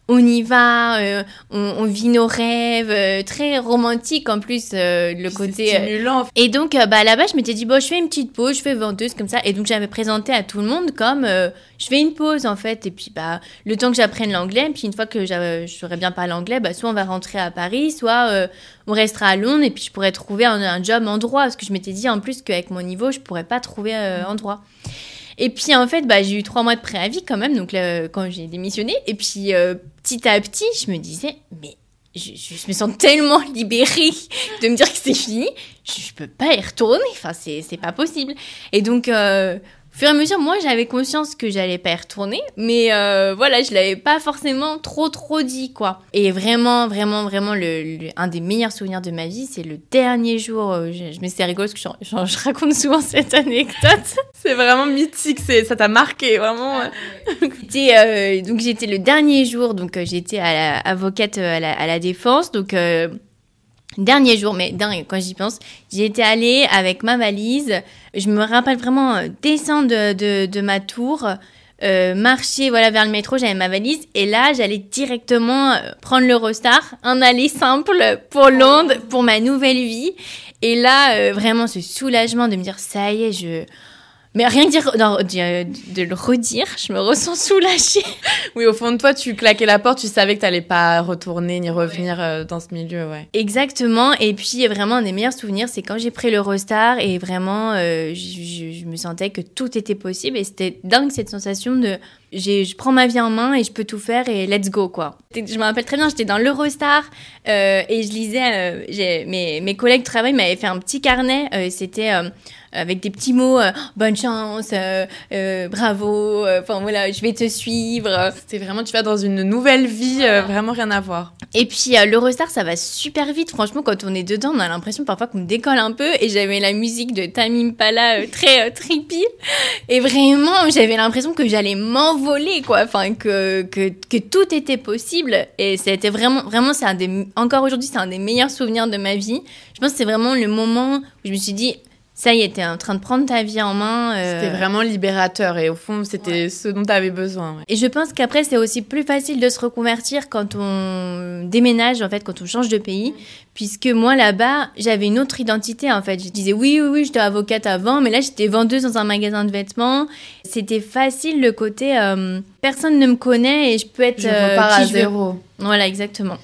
on y va, euh, on, vit nos rêves, euh, très romantique en plus euh, le côté. Stimulant. Et donc bah là-bas je m'étais dit bon je fais une petite pause, je fais vendeuse comme ça et donc j'avais présenté à tout le monde comme je fais une pause en fait et puis bah le temps que j'apprenne l'anglais puis une fois que je saurais bien parler anglais bah soit on va rentrer à Paris soit on restera à Londres et puis je pourrais trouver un, job en droit parce que je m'étais dit en plus qu'avec mon niveau je pourrais pas trouver en droit. Et puis en fait, bah, j'ai eu trois mois de préavis quand même, donc là, quand j'ai démissionné. Et puis euh, petit à petit, je me disais, mais je, me sens tellement libérée de me dire que c'est fini, je, je, peux pas y retourner, enfin c'est pas possible. Et donc euh, au fur et à mesure, moi, j'avais conscience que j'allais pas y retourner, mais euh, voilà, je l'avais pas forcément trop trop dit, quoi. Et vraiment, vraiment, vraiment, le, un des meilleurs souvenirs de ma vie, c'est le dernier jour. Euh, je, me suis rigolo parce que je, je, raconte souvent cette anecdote. c'est vraiment mythique, c'est ça t'a marqué, vraiment. euh, donc j'étais le dernier jour, donc euh, j'étais à la, avocate à la, à la défense, donc Dernier jour, mais quand j'y pense, j'y étais allée avec ma valise. Je me rappelle vraiment euh, descendre de, de, ma tour, euh, marcher voilà vers le métro, j'avais ma valise et là j'allais directement euh, prendre l'Eurostar, un aller simple pour Londres, pour ma nouvelle vie. Et là vraiment ce soulagement de me dire ça y est, je mais rien que dire, de, le redire, je me ressens soulagée. oui, au fond de toi, tu claquais la porte, tu savais que tu n'allais pas retourner ni revenir euh, dans ce milieu, ouais. Exactement. Et puis, vraiment, un des meilleurs souvenirs, c'est quand j'ai pris l'Eurostar et vraiment, euh, je, me sentais que tout était possible. Et c'était dingue cette sensation de je prends ma vie en main et je peux tout faire et let's go quoi. Je me rappelle très bien, j'étais dans l'Eurostar euh, et je lisais, euh, mes, mes collègues de travail m'avaient fait un petit carnet, euh, c'était avec des petits mots, euh, bonne chance, euh, euh, bravo, enfin voilà, je vais te suivre. C'était vraiment, tu vas dans une nouvelle vie, vraiment rien à voir. Et puis l'Eurostar, ça va super vite. Franchement, quand on est dedans, on a l'impression parfois qu'on décolle un peu. Et j'avais la musique de Tamim Pala très trippy. Et vraiment, j'avais l'impression que j'allais m'envoler, quoi. Enfin, que, que, que tout était possible. Et c'était vraiment, vraiment, c'est un des, encore aujourd'hui, c'est un des meilleurs souvenirs de ma vie. Je pense que c'est vraiment le moment où je me suis dit, ça y est, t'es en train de prendre ta vie en main. Euh. C'était vraiment libérateur et au fond, c'était ce dont tu avais besoin. Et je pense qu'après, c'est aussi plus facile de se reconvertir quand on déménage, en fait, quand on change de pays. Mm. Puisque moi, là-bas, j'avais une autre identité, en fait. Je disais, oui, oui, oui, j'étais avocate avant, mais là, j'étais vendeuse dans un magasin de vêtements. C'était facile le côté, euh, personne ne me connaît et je peux être... Je euh, à zéro. Voilà, exactement.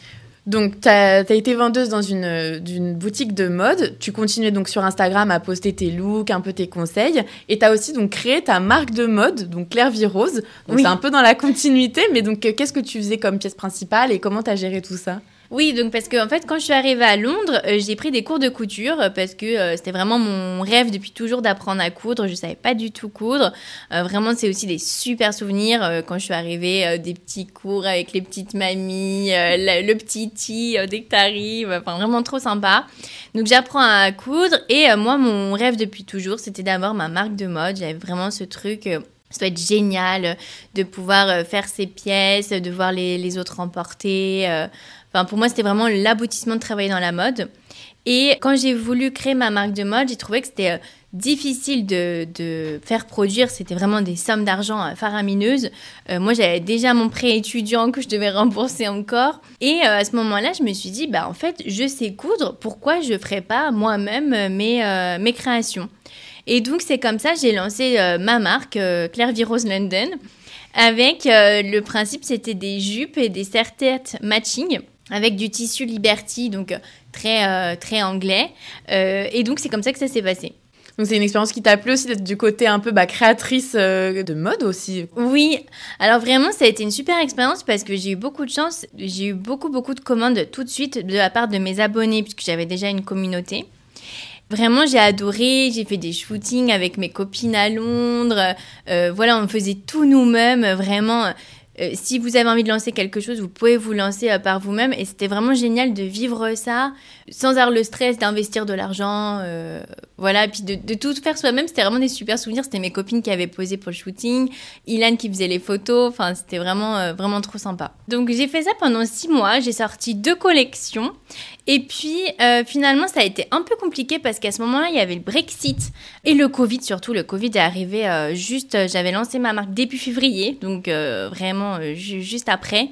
Donc, tu as, été vendeuse dans une, boutique de mode. Tu continuais donc sur Instagram à poster tes looks, un peu tes conseils. Et tu as aussi donc créé ta marque de mode, donc Claire Virose. Donc, c'est un peu dans la continuité. Mais donc, qu'est-ce que tu faisais comme pièce principale et comment tu as géré tout ça? Oui, donc parce que en fait, quand je suis arrivée à Londres, euh, j'ai pris des cours de couture euh, parce que euh, c'était vraiment mon rêve depuis toujours d'apprendre à coudre. Je savais pas du tout coudre. vraiment, c'est aussi des super souvenirs quand je suis arrivée, des petits cours avec les petites mamies, le petit tea dès que t'arrives. Enfin, vraiment trop sympa. Donc j'apprends à coudre et moi, mon rêve depuis toujours, c'était d'avoir ma marque de mode. J'avais vraiment ce truc ça doit être génial de pouvoir faire ces pièces, de voir les, les autres emporter. Enfin, pour moi, c'était vraiment l'aboutissement de travailler dans la mode. Et quand j'ai voulu créer ma marque de mode, j'ai trouvé que c'était euh, difficile de, de, faire produire. C'était vraiment des sommes d'argent euh, faramineuses. Euh, moi, j'avais déjà mon prêt étudiant que je devais rembourser encore. Et à ce moment-là, je me suis dit, bah, en fait, je sais coudre. Pourquoi je ne ferais pas moi-même mes, mes créations? Et donc, c'est comme ça j'ai lancé ma marque, Claire Virose London. Avec le principe, c'était des jupes et des serre-têtes matching avec du tissu Liberty, donc très, euh, très anglais. Euh, et donc, c'est comme ça que ça s'est passé. Donc, c'est une expérience qui t'a plu aussi d'être du côté un peu bah, créatrice euh, de mode aussi. Oui, alors vraiment, ça a été une super expérience parce que j'ai eu beaucoup de chance. J'ai eu beaucoup, beaucoup de commandes tout de suite de la part de mes abonnés, puisque j'avais déjà une communauté. Vraiment, j'ai adoré. J'ai fait des shootings avec mes copines à Londres. voilà, on faisait tout nous-mêmes. Vraiment, euh, si vous avez envie de lancer quelque chose, vous pouvez vous lancer euh, par vous-même. Et c'était vraiment génial de vivre ça sans avoir le stress d'investir de l'argent. Euh, voilà, puis de, de tout faire soi-même. C'était vraiment des super souvenirs. C'était mes copines qui avaient posé pour le shooting, Ilan qui faisait les photos. Enfin, c'était vraiment, vraiment trop sympa. Donc, j'ai fait ça pendant six mois. J'ai sorti deux collections. Et puis, finalement, ça a été un peu compliqué parce qu'à ce moment-là, il y avait le Brexit et le Covid surtout. Le Covid est arrivé juste, j'avais lancé ma marque début février. Donc, vraiment, euh, juste après.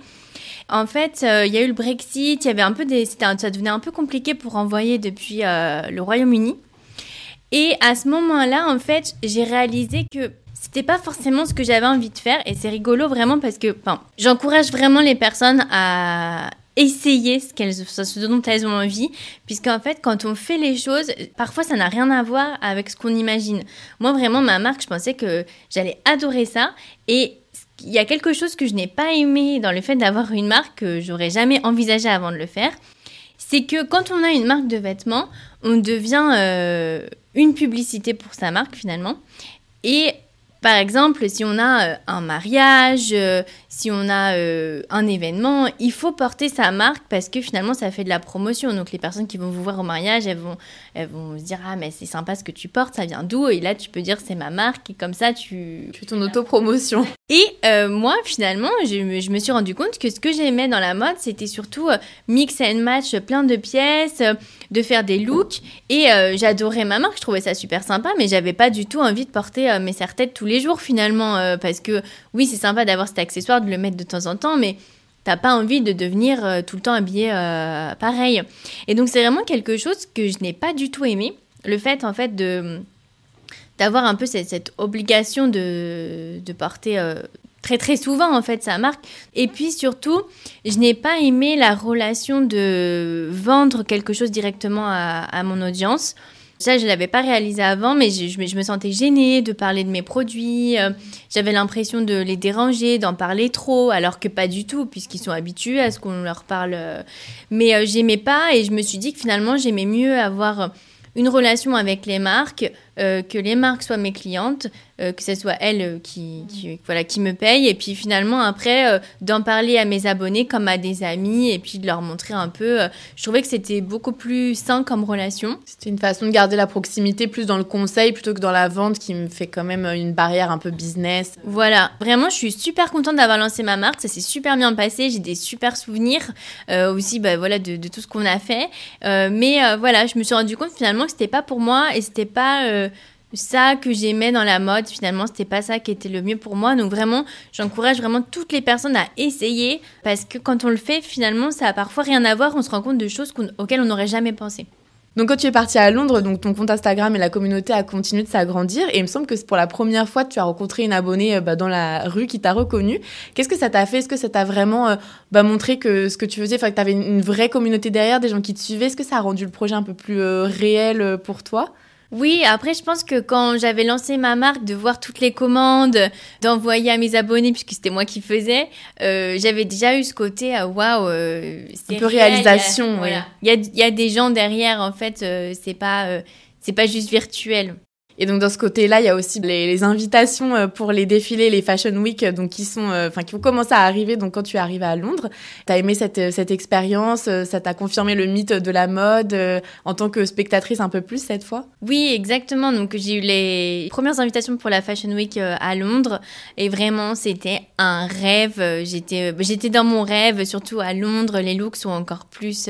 En fait, euh, il y a eu le Brexit, il y avait un peu des, ça devenait un peu compliqué pour envoyer depuis euh, le Royaume-Uni. Et à ce moment-là, en fait, j'ai réalisé que c'était pas forcément ce que j'avais envie de faire. Et c'est rigolo vraiment parce que, j'encourage vraiment les personnes à essayer ce, ce dont elles ont envie, puisqu'en fait, quand on fait les choses, parfois ça n'a rien à voir avec ce qu'on imagine. Moi, vraiment, ma marque, je pensais que j'allais adorer ça. Et il y a quelque chose que je n'ai pas aimé dans le fait d'avoir une marque que j'aurais jamais envisagé avant de le faire. C'est que quand on a une marque de vêtements, on devient euh, une publicité pour sa marque finalement. Et par exemple, si on a euh, un mariage, euh, si on a euh, un événement, il faut porter sa marque parce que finalement, ça fait de la promotion. Donc, les personnes qui vont vous voir au mariage, elles vont, elles vont se dire Ah, mais c'est sympa ce que tu portes, ça vient d'où? Et là, tu peux dire C'est ma marque, et comme ça, tu. Tu ton autopromotion. Et moi, finalement, je me, suis rendu compte que ce que j'aimais dans la mode, c'était surtout mix and match plein de pièces, de faire des looks. Et j'adorais ma marque, je trouvais ça super sympa, mais j'avais pas du tout envie de porter mes serre-têtes tous les jours finalement. parce que oui, c'est sympa d'avoir cet accessoire le mettre de temps en temps, mais t'as pas envie de devenir euh, tout le temps habillé euh, pareil. Et donc c'est vraiment quelque chose que je n'ai pas du tout aimé. Le fait en fait de d'avoir un peu cette, obligation de, porter euh, très très souvent en fait sa marque. Et puis surtout, je n'ai pas aimé la relation de vendre quelque chose directement à, mon audience. Ça, je ne l'avais pas réalisé avant, mais je, me sentais gênée de parler de mes produits. Euh, j'avais l'impression de les déranger, d'en parler trop, alors que pas du tout, puisqu'ils sont habitués à ce qu'on leur parle. Mais euh, j'aimais pas et je me suis dit que finalement, j'aimais mieux avoir une relation avec les marques, que les marques soient mes clientes, euh, que ce soit elle euh, qui, qui, voilà, qui me paye, et puis finalement après euh, d'en parler à mes abonnés comme à des amis, et puis de leur montrer un peu. je trouvais que c'était beaucoup plus sain comme relation. C'était une façon de garder la proximité plus dans le conseil plutôt que dans la vente qui me fait quand même une barrière un peu business. Voilà, vraiment je suis super contente d'avoir lancé ma marque, ça s'est super bien passé, j'ai des super souvenirs aussi bah, voilà, de, de, tout ce qu'on a fait. mais voilà, je me suis rendu compte finalement que c'était pas pour moi et c'était pas ça que j'aimais dans la mode, finalement, c'était pas ça qui était le mieux pour moi. Donc vraiment, j'encourage vraiment toutes les personnes à essayer parce que quand on le fait, finalement, ça a parfois rien à voir. On se rend compte de choses auxquelles on n'aurait jamais pensé. Donc quand tu es partie à Londres, donc ton compte Instagram et la communauté a continué de s'agrandir et il me semble que pour la première fois tu as rencontré une abonnée euh, bah, dans la rue qui t'a reconnue. Qu'est-ce que ça t'a fait? Est-ce que ça t'a vraiment euh, bah, montré que ce que tu faisais, enfin que tu avais une, vraie communauté derrière, des gens qui te suivaient? Est-ce que ça a rendu le projet un peu plus euh, réel pour toi? Oui, après, je pense que quand j'avais lancé ma marque, de voir toutes les commandes, d'envoyer à mes abonnés, puisque c'était moi qui faisais, euh, j'avais déjà eu ce côté, ah, waouh, euh, c'est un peu réalisation. Il y, a, y, a, des gens derrière, en fait, euh, c'est pas, c'est pas juste virtuel. Et donc dans ce côté-là, il y a aussi les, invitations euh, pour les défilés, les Fashion Week, euh, donc qui sont, euh, enfin qui vont commencer à arriver. Donc quand tu es arrivé à Londres, t'as aimé cette cette expérience, ça t'a confirmé le mythe de la mode en tant que spectatrice un peu plus cette fois? Oui, exactement. Donc j'ai eu les premières invitations pour la Fashion Week à Londres et vraiment c'était un rêve. J'étais j'étais dans mon rêve, surtout à Londres. Les looks sont encore plus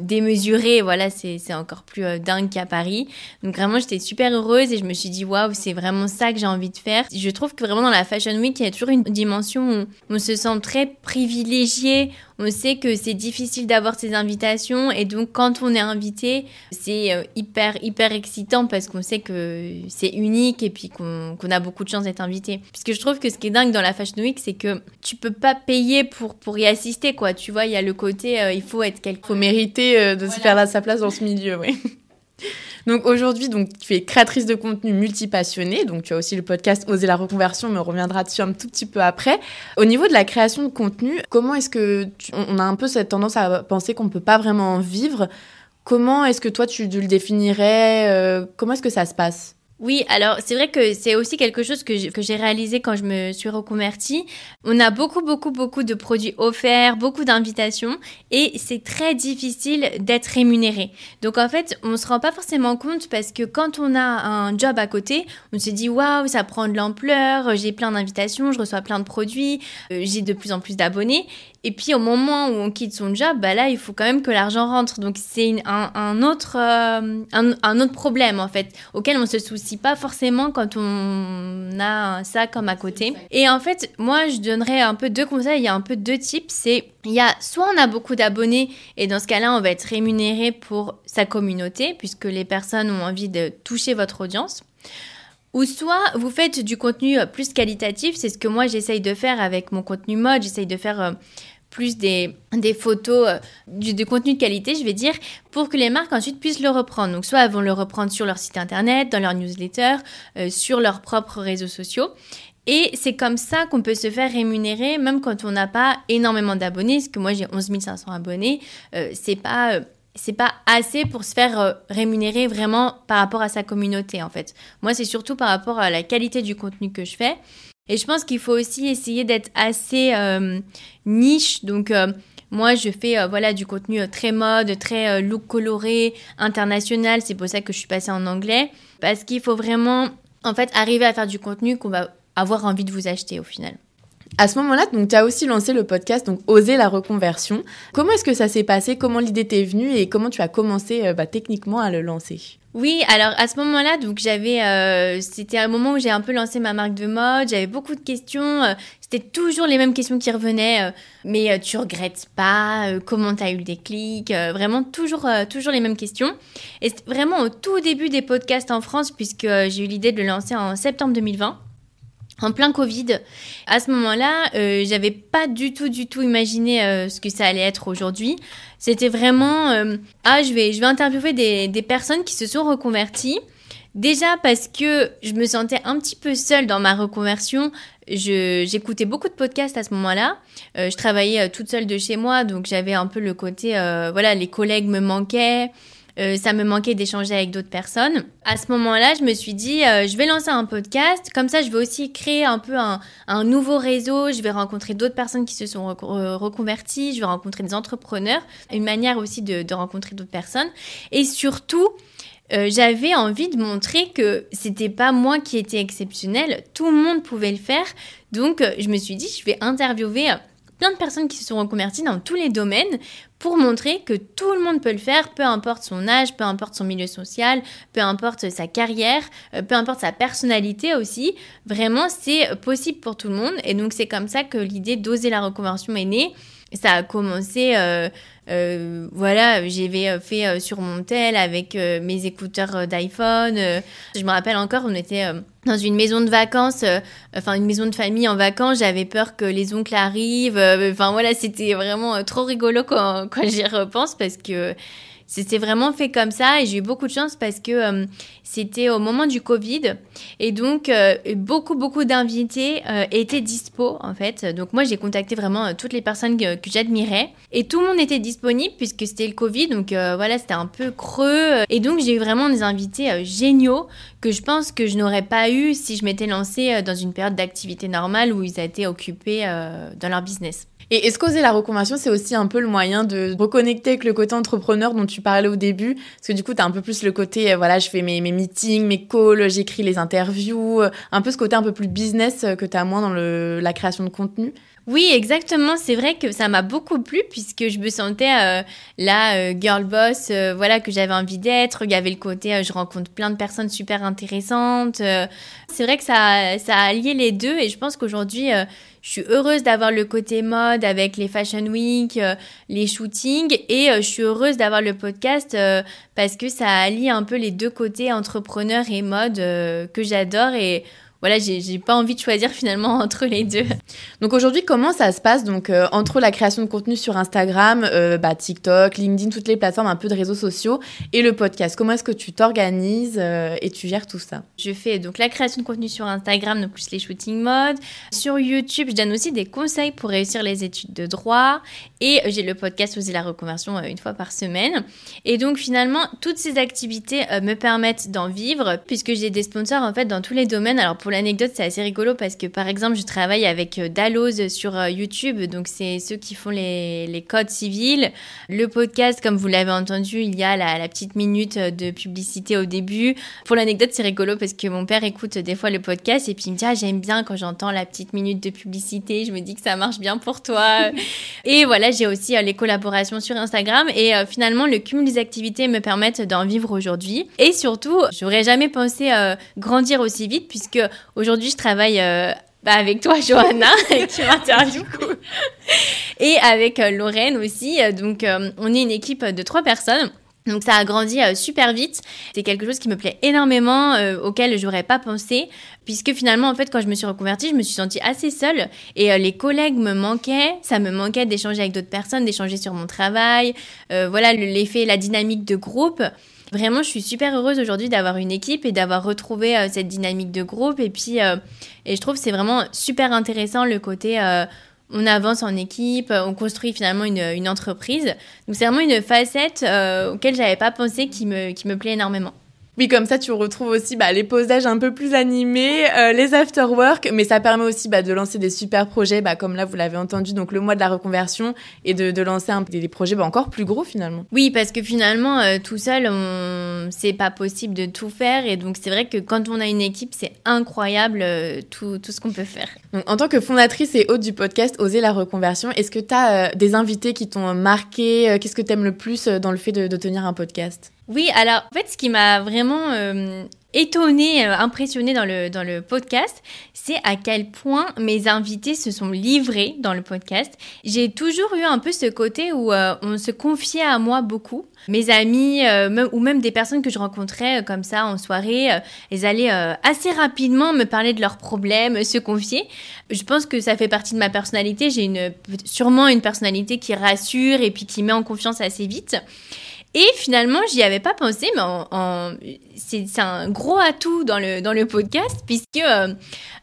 démesuré, voilà, c'est encore plus euh, dingue qu'à Paris. Donc vraiment, j'étais super heureuse et je me suis dit, waouh, c'est vraiment ça que j'ai envie de faire. Je trouve que vraiment dans la Fashion Week, il y a toujours une dimension où on se sent très privilégié, on sait que c'est difficile d'avoir ces invitations et donc quand on est invité, c'est euh, hyper hyper excitant parce qu'on sait que c'est unique et puis qu'on a beaucoup de chance d'être invité. Puisque je trouve que ce qui est dingue dans la Fashion Week, c'est que tu peux pas payer pour pour y assister quoi. Tu vois, il y a le côté euh, il faut être quelqu'un. Faut mériter euh, de se faire là sa place dans ce milieu, oui. Donc aujourd'hui, donc tu es créatrice de contenu multipassionnée, donc tu as aussi le podcast Oser la reconversion, mais on reviendra dessus un tout petit peu après. Au niveau de la création de contenu, comment est-ce que on a un peu cette tendance à penser qu'on ne peut pas vraiment en vivre. Comment est-ce que toi tu le définirais euh, Comment est-ce que ça se passe? Oui, alors c'est vrai que c'est aussi quelque chose que j'ai réalisé quand je me suis reconvertie. On a beaucoup, beaucoup, beaucoup de produits offerts, beaucoup d'invitations et c'est très difficile d'être rémunéré. Donc en fait, on se rend pas forcément compte parce que quand on a un job à côté, on se dit waouh, ça prend de l'ampleur, j'ai plein d'invitations, je reçois plein de produits, euh, j'ai de plus en plus d'abonnés et puis au moment où on quitte son job, bah là, il faut quand même que l'argent rentre. Donc c'est un, autre, euh, un, autre problème en fait, auquel on se soucie pas forcément quand on a ça comme à côté. Et en fait, moi, je donnerais un peu deux conseils. Il y a un peu deux types. C'est il y a soit on a beaucoup d'abonnés et dans ce cas-là, on va être rémunéré pour sa communauté puisque les personnes ont envie de toucher votre audience. Ou soit vous faites du contenu plus qualitatif, c'est ce que moi j'essaye de faire avec mon contenu mode, j'essaye de faire euh, plus des, photos, euh, du, contenu de qualité, je vais dire, pour que les marques ensuite puissent le reprendre. Donc, soit elles vont le reprendre sur leur site internet, dans leur newsletter, euh, sur leurs propres réseaux sociaux. Et c'est comme ça qu'on peut se faire rémunérer, même quand on n'a pas énormément d'abonnés. Parce que moi, j'ai 11 500 abonnés. Euh, c'est pas c'est pas assez pour se faire rémunérer vraiment par rapport à sa communauté en fait. Moi, c'est surtout par rapport à la qualité du contenu que je fais. Et je pense qu'il faut aussi essayer d'être assez euh, niche. Donc, euh, moi, je fais euh, voilà du contenu très mode, très look coloré, international. C'est pour ça que je suis passée en anglais. Parce qu'il faut vraiment, en fait, arriver à faire du contenu qu'on va avoir envie de vous acheter au final. À ce moment-là, donc tu as aussi lancé le podcast donc Oser la reconversion. Comment est-ce que ça s'est passé? Comment l'idée t'est venue? Et comment tu as commencé bah, techniquement à le lancer? Oui, alors à ce moment-là, donc j'avais, euh, c'était un moment où j'ai un peu lancé ma marque de mode. J'avais beaucoup de questions. Euh, c'était toujours les mêmes questions qui revenaient. Euh, mais tu regrettes pas Comment t'as eu le déclic Vraiment toujours, toujours les mêmes questions. Et c'était vraiment au tout début des podcasts en France, puisque j'ai eu l'idée de le lancer en septembre 2020. En plein Covid. À ce moment-là, euh, j'avais pas du tout, du tout imaginé euh, ce que ça allait être aujourd'hui. C'était vraiment, euh, ah, je vais, je vais interviewer des, des personnes qui se sont reconverties. Déjà parce que je me sentais un petit peu seule dans ma reconversion. J'écoutais beaucoup de podcasts à ce moment-là. je travaillais toute seule de chez moi, donc j'avais un peu le côté, voilà, les collègues me manquaient. Euh, ça me manquait d'échanger avec d'autres personnes. À ce moment-là, je me suis dit, euh, je vais lancer un podcast. Comme ça, je vais aussi créer un peu un, nouveau réseau. Je vais rencontrer d'autres personnes qui se sont reconverties. Je vais rencontrer des entrepreneurs. Une manière aussi de, rencontrer d'autres personnes. Et surtout, euh, j'avais envie de montrer que c'était pas moi qui étais exceptionnelle. Tout le monde pouvait le faire. Donc, je me suis dit, je vais interviewer plein de personnes qui se sont reconverties dans tous les domaines pour montrer que tout le monde peut le faire, peu importe son âge, peu importe son milieu social, peu importe sa carrière, euh, peu importe sa personnalité aussi. Vraiment, c'est possible pour tout le monde. Et donc, c'est comme ça que l'idée d'oser la reconversion est née. Ça a commencé euh, euh, voilà, j'avais euh, fait euh, sur mon tel avec mes écouteurs d'iPhone. je me rappelle encore, on était dans une maison de vacances, enfin une maison de famille en vacances. J'avais peur que les oncles arrivent. Enfin voilà, c'était vraiment trop rigolo quand, quand j'y repense parce que c'était vraiment fait comme ça et j'ai eu beaucoup de chance parce que euh, c'était au moment du Covid et donc euh, beaucoup beaucoup d'invités euh, étaient dispo en fait. Donc moi j'ai contacté vraiment toutes les personnes que, que j'admirais et tout le monde était disponible puisque c'était le Covid donc voilà c'était un peu creux et donc j'ai eu vraiment des invités géniaux que je pense que je n'aurais pas eu si je m'étais lancée dans une période d'activité normale où ils étaient occupés dans leur business. Et est-ce qu'oser la reconversion, c'est aussi un peu le moyen de reconnecter avec le côté entrepreneur dont tu parlais au début? Parce que du coup, tu as un peu plus le côté, euh, voilà, je fais mes, mes meetings, mes calls, j'écris les interviews, euh, un peu ce côté un peu plus business euh, que tu as moins dans le, la création de contenu. Oui, exactement. C'est vrai que ça m'a beaucoup plu puisque je me sentais euh, la girl boss, voilà que j'avais envie d'être. Il y avait le côté, je rencontre plein de personnes super intéressantes. c'est vrai que ça, ça a allié les deux et je pense qu'aujourd'hui, je suis heureuse d'avoir le côté mode avec les Fashion Week, euh, les shootings et euh, je suis heureuse d'avoir le podcast euh, parce que ça allie un peu les deux côtés entrepreneur et mode que j'adore et voilà, j'ai pas envie de choisir finalement entre les deux. Donc aujourd'hui, comment ça se passe donc euh, entre la création de contenu sur Instagram, euh, bah, TikTok, LinkedIn, toutes les plateformes un peu de réseaux sociaux et le podcast? Comment est-ce que tu t'organises euh, et tu gères tout ça? Je fais donc la création de contenu sur Instagram, donc plus les shooting modes. Sur YouTube, je donne aussi des conseils pour réussir les études de droit et j'ai le podcast Oser la reconversion une fois par semaine. Et donc finalement, toutes ces activités me permettent d'en vivre puisque j'ai des sponsors en fait dans tous les domaines. Alors pour l'anecdote, c'est assez rigolo parce que par exemple, je travaille avec euh, Dalloz sur euh, YouTube, donc c'est ceux qui font les, les, codes civils. Le podcast, comme vous l'avez entendu, il y a la, la, petite minute euh, de publicité au début. Pour l'anecdote, c'est rigolo parce que mon père écoute des fois le podcast et puis il me dit ah, j'aime bien quand j'entends la petite minute de publicité. Je me dis que ça marche bien pour toi. et voilà, j'ai aussi les collaborations sur Instagram et finalement, le cumul des activités me permettent d'en vivre aujourd'hui. Et surtout, j'aurais jamais pensé grandir aussi vite puisque Aujourd'hui, je travaille euh, bah, avec toi, Johanna, qui m'interviewe. et avec euh, Lorraine aussi. Donc, euh, on est une équipe de trois personnes. Donc ça a grandi super vite. C'est quelque chose qui me plaît énormément, auquel j'aurais pas pensé, puisque finalement en fait quand je me suis reconvertie, je me suis sentie assez seule et les collègues me manquaient. Ça me manquait d'échanger avec d'autres personnes, d'échanger sur mon travail. voilà l'effet, la dynamique de groupe. Vraiment, je suis super heureuse aujourd'hui d'avoir une équipe et d'avoir retrouvé euh, cette dynamique de groupe. Et puis, euh, et je trouve c'est vraiment super intéressant le côté euh, on avance en équipe, on construit finalement une, une entreprise. Donc c'est vraiment une facette auquel j'avais pas pensé qui me, qui me plaît énormément. Oui, comme ça, tu retrouves aussi bah, les posages un peu plus animés, euh, les after-work, mais ça permet aussi bah, de lancer des super projets, bah, comme là, vous l'avez entendu, donc le mois de la reconversion, et de, de lancer un, des, projets bah, encore plus gros finalement. Oui, parce que finalement, euh, tout seul, on... c'est pas possible de tout faire, et donc c'est vrai que quand on a une équipe, c'est incroyable euh, tout, tout, ce qu'on peut faire. Donc, en tant que fondatrice et hôte du podcast Oser la reconversion, est-ce que tu as des invités qui t'ont marqué Qu'est-ce que tu aimes le plus dans le fait de, de tenir un podcast? Oui, alors en fait, ce qui m'a vraiment euh, étonnée, euh, impressionnée dans le, dans le podcast, c'est à quel point mes invités se sont livrés dans le podcast. J'ai toujours eu un peu ce côté où euh, on se confiait à moi beaucoup. Mes amis euh, ou même des personnes que je rencontrais comme ça en soirée, elles allaient assez rapidement me parler de leurs problèmes, se confier. Je pense que ça fait partie de ma personnalité. J'ai une, sûrement une personnalité qui rassure et puis qui met en confiance assez vite. Et finalement, j'y avais pas pensé, mais en, c'est un gros atout dans le, dans le podcast, puisque euh,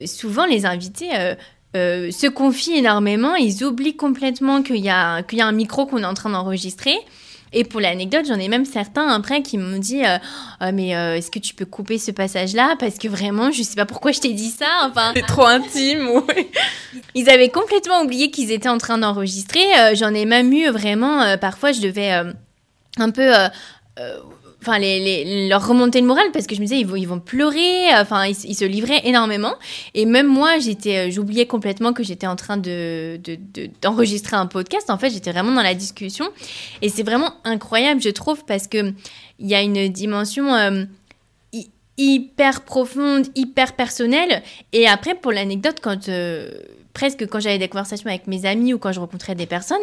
souvent les invités euh, euh, se confient énormément, ils oublient complètement qu'il y, a, qu'il y a un micro qu'on est en train d'enregistrer. Et pour l'anecdote, j'en ai même certains après qui m'ont dit oh, mais est-ce que tu peux couper ce passage-là? Parce que vraiment je sais pas pourquoi je t'ai dit ça enfin c'est trop intime ils avaient complètement oublié qu'ils étaient en train d'enregistrer. J'en ai même eu vraiment parfois je devais un peu euh, euh, enfin les, leur remonter le moral parce que je me disais ils vont ils vont pleurer enfin ils, se livraient énormément. Et même moi j'étais euh, j'oubliais complètement que j'étais en train de, d'enregistrer un podcast. En fait j'étais vraiment dans la discussion. Et c'est vraiment incroyable je trouve parce que il y a une dimension hyper profonde hyper personnelle. Et après pour l'anecdote quand presque quand j'avais des conversations avec mes amis ou quand je rencontrais des personnes,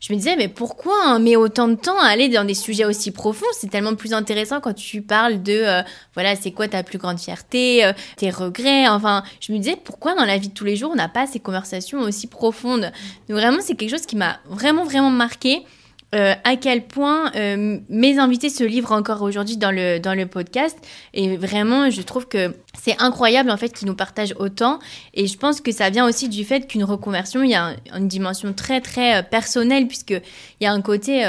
je me disais, mais pourquoi on met autant de temps à aller dans des sujets aussi profonds? C'est tellement plus intéressant quand tu parles de, euh, voilà, c'est quoi ta plus grande fierté, euh, tes regrets? Enfin, je me disais, pourquoi dans la vie de tous les jours, on n'a pas ces conversations aussi profondes? Donc vraiment, c'est quelque chose qui m'a vraiment, vraiment marqué. Euh, à quel point euh, mes invités se livrent encore aujourd'hui dans le, dans le podcast. Et vraiment, je trouve que c'est incroyable en fait qu'ils nous partagent autant. Et je pense que ça vient aussi du fait qu'une reconversion, il y a une dimension très très euh, personnelle, puisqu'il y a un côté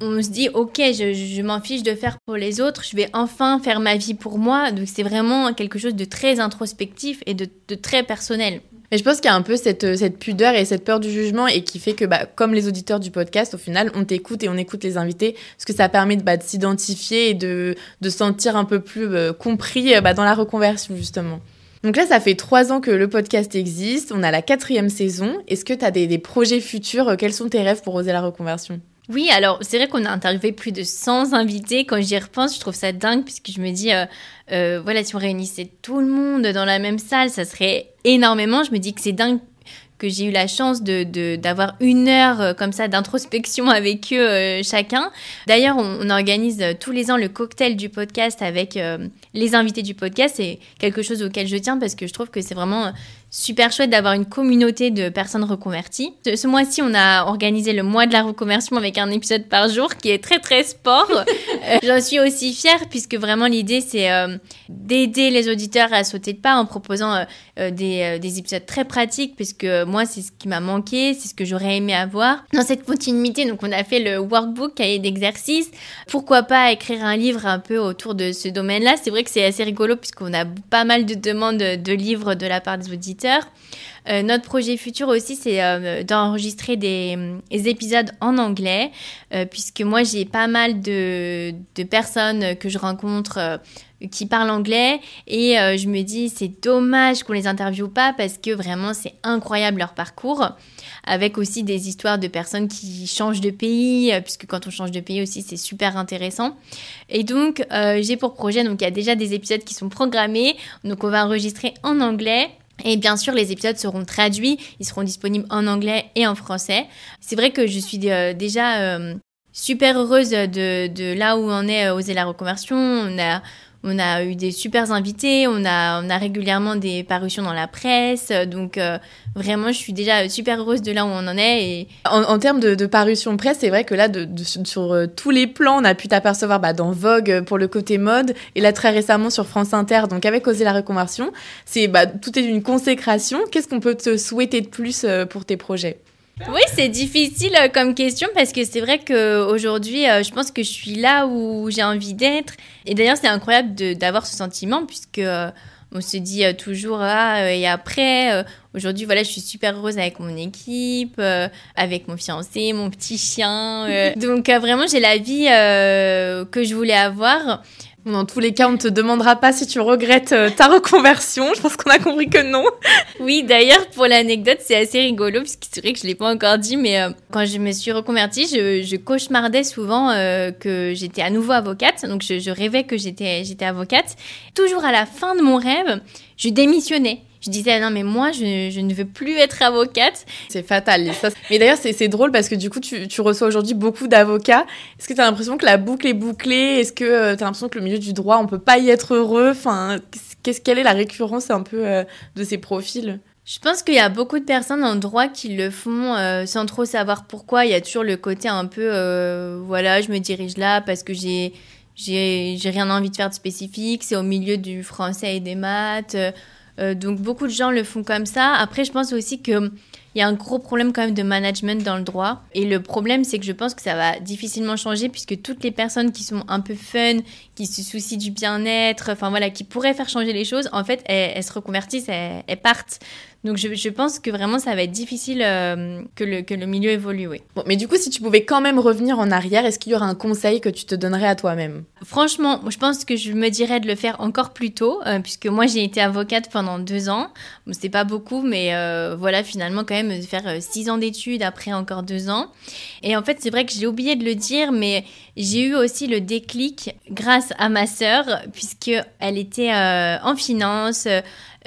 on se dit ok je, m'en fiche de faire pour les autres je vais enfin faire ma vie pour moi donc c'est vraiment quelque chose de très introspectif et de très personnel mais je pense qu'il y a un peu cette, cette pudeur et cette peur du jugement et qui fait que, bah, comme les auditeurs du podcast, au final, on t'écoute et on écoute les invités parce que ça permet de, bah, de s'identifier et de, sentir un peu plus euh, compris euh, bah, dans la reconversion, justement. Donc là, ça fait trois ans que le podcast existe. On a la quatrième saison. Est-ce que tu as des, projets futurs? Quels sont tes rêves pour oser la reconversion? Oui, alors c'est vrai qu'on a interviewé plus de 100 invités. Quand j'y repense, je trouve ça dingue puisque je me dis, euh, euh, voilà, si on réunissait tout le monde dans la même salle, ça serait énormément. Je me dis que c'est dingue que j'ai eu la chance de d'avoir une heure euh, comme ça d'introspection avec eux chacun. D'ailleurs, on, organise tous les ans le cocktail du podcast avec les invités du podcast. C'est quelque chose auquel je tiens parce que je trouve que c'est vraiment super chouette d'avoir une communauté de personnes reconverties. Ce, mois-ci, on a organisé le mois de la reconversion avec un épisode par jour qui est très très sport. Euh, j'en suis aussi fière puisque vraiment l'idée c'est euh, d'aider les auditeurs à sauter de pas en proposant euh, des, des, épisodes très pratiques puisque moi c'est ce qui m'a manqué, c'est ce que j'aurais aimé avoir. Dans cette continuité, donc on a fait le workbook cahier d'exercice. Pourquoi pas écrire un livre un peu autour de ce domaine-là? C'est vrai que c'est assez rigolo puisqu'on a pas mal de demandes de livres de la part des auditeurs euh, notre projet futur aussi, c'est euh, d'enregistrer des, épisodes en anglais, euh, puisque moi, j'ai pas mal de, personnes que je rencontre qui parlent anglais, et je me dis, c'est dommage qu'on les interviewe pas, parce que vraiment, c'est incroyable leur parcours, avec aussi des histoires de personnes qui changent de pays, puisque quand on change de pays aussi, c'est super intéressant. Et donc, j'ai pour projet, donc il y a déjà des épisodes qui sont programmés, donc on va enregistrer en anglais. Et bien sûr, les épisodes seront traduits, ils seront disponibles en anglais et en français. C'est vrai que je suis euh, déjà euh, super heureuse de, là où on est euh, Oser la reconversion. On a, on a eu des super invités, on a, on a régulièrement des parutions dans la presse. Donc euh, vraiment, je suis déjà super heureuse de là où on en est. Et... En, termes de, de parution presse, c'est vrai que là, de, sur euh, tous les plans, on a pu t'apercevoir bah, dans Vogue euh, pour le côté mode et là très récemment sur France Inter, donc avec Oser la reconversion. C'est bah, tout est une consécration. Qu'est-ce qu'on peut te souhaiter de plus pour tes projets? Oui, c'est difficile euh, comme question parce que c'est vrai qu'aujourd'hui, euh, je pense que je suis là où j'ai envie d'être. Et d'ailleurs, c'est incroyable d'avoir ce sentiment puisque euh, on se dit toujours ah et après aujourd'hui voilà je suis super heureuse avec mon équipe avec mon fiancé mon petit chien donc vraiment j'ai la vie que je voulais avoir Dans tous les cas, on ne te demandera pas si tu regrettes euh, ta reconversion. Je pense qu'on a compris que non. Oui, d'ailleurs, pour l'anecdote, c'est assez rigolo, puisque c'est vrai que je ne l'ai pas encore dit, mais euh, quand je me suis reconvertie, je, cauchemardais souvent euh, que j'étais à nouveau avocate. Donc, je, je rêvais que j'étais avocate. Toujours à la fin de mon rêve, je démissionnais je disais, non, mais moi, je, ne veux plus être avocate. C'est fatal. Mais d'ailleurs, c'est drôle parce que du coup, tu, reçois aujourd'hui beaucoup d'avocats. Est-ce que tu as l'impression que la boucle est bouclée? Est-ce que euh, tu as l'impression que le milieu du droit, on peut pas y être heureux? Enfin, qu'est-ce quelle est la récurrence un peu euh, de ces profils? Je pense qu'il y a beaucoup de personnes en droit qui le font euh, sans trop savoir pourquoi. Il y a toujours le côté un peu, voilà, je me dirige là parce que j'ai j'ai rien envie de faire de spécifique. C'est au milieu du français et des maths. Euh, donc beaucoup de gens le font comme ça. Après, je pense aussi que il y a un gros problème quand même de management dans le droit. Et le problème, c'est que je pense que ça va difficilement changer puisque toutes les personnes qui sont un peu fun, qui se soucient du bien-être, enfin voilà, qui pourraient faire changer les choses, en fait, elles, se reconvertissent, elles partent. Donc je, pense que vraiment ça va être difficile euh, que, le, que le milieu évolue. Oui. Bon, mais du coup, si tu pouvais quand même revenir en arrière, est-ce qu'il y aura un conseil que tu te donnerais à toi-même? Franchement, je pense que je me dirais de le faire encore plus tôt, euh, puisque moi j'ai été avocate pendant deux ans. Bon, c'est pas beaucoup, mais euh, voilà, finalement quand même faire six ans d'études après encore deux ans. Et en fait, c'est vrai que j'ai oublié de le dire, mais j'ai eu aussi le déclic grâce à ma sœur, puisque elle était en finance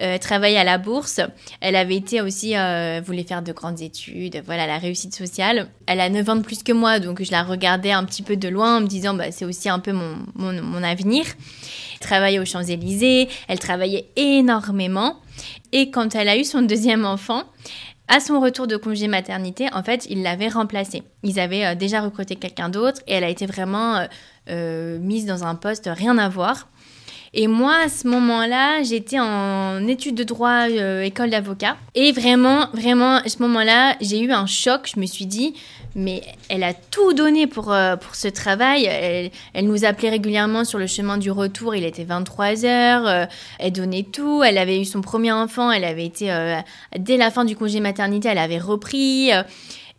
euh, travaillait à la bourse. Elle avait été aussi, euh, voulait faire de grandes études, voilà, la réussite sociale. Elle a 9 ans de plus que moi, donc je la regardais un petit peu de loin en me disant, bah, c'est aussi un peu mon, mon, avenir. Elle travaillait aux Champs-Élysées, elle travaillait énormément. Et quand elle a eu son deuxième enfant, à son retour de congé maternité, en fait, ils l'avaient remplacée. Ils avaient euh, déjà recruté quelqu'un d'autre et elle a été vraiment euh mise dans un poste rien à voir. Et moi, à ce moment-là, j'étais en études de droit, euh, école d'avocat. Et vraiment, vraiment, à ce moment-là, j'ai eu un choc. Je me suis dit, mais elle a tout donné pour, euh, pour ce travail. Elle, elle, nous appelait régulièrement sur le chemin du retour. Il était 23 heures. Euh, elle donnait tout. Elle avait eu son premier enfant. Elle avait été, dès la fin du congé maternité, elle avait repris.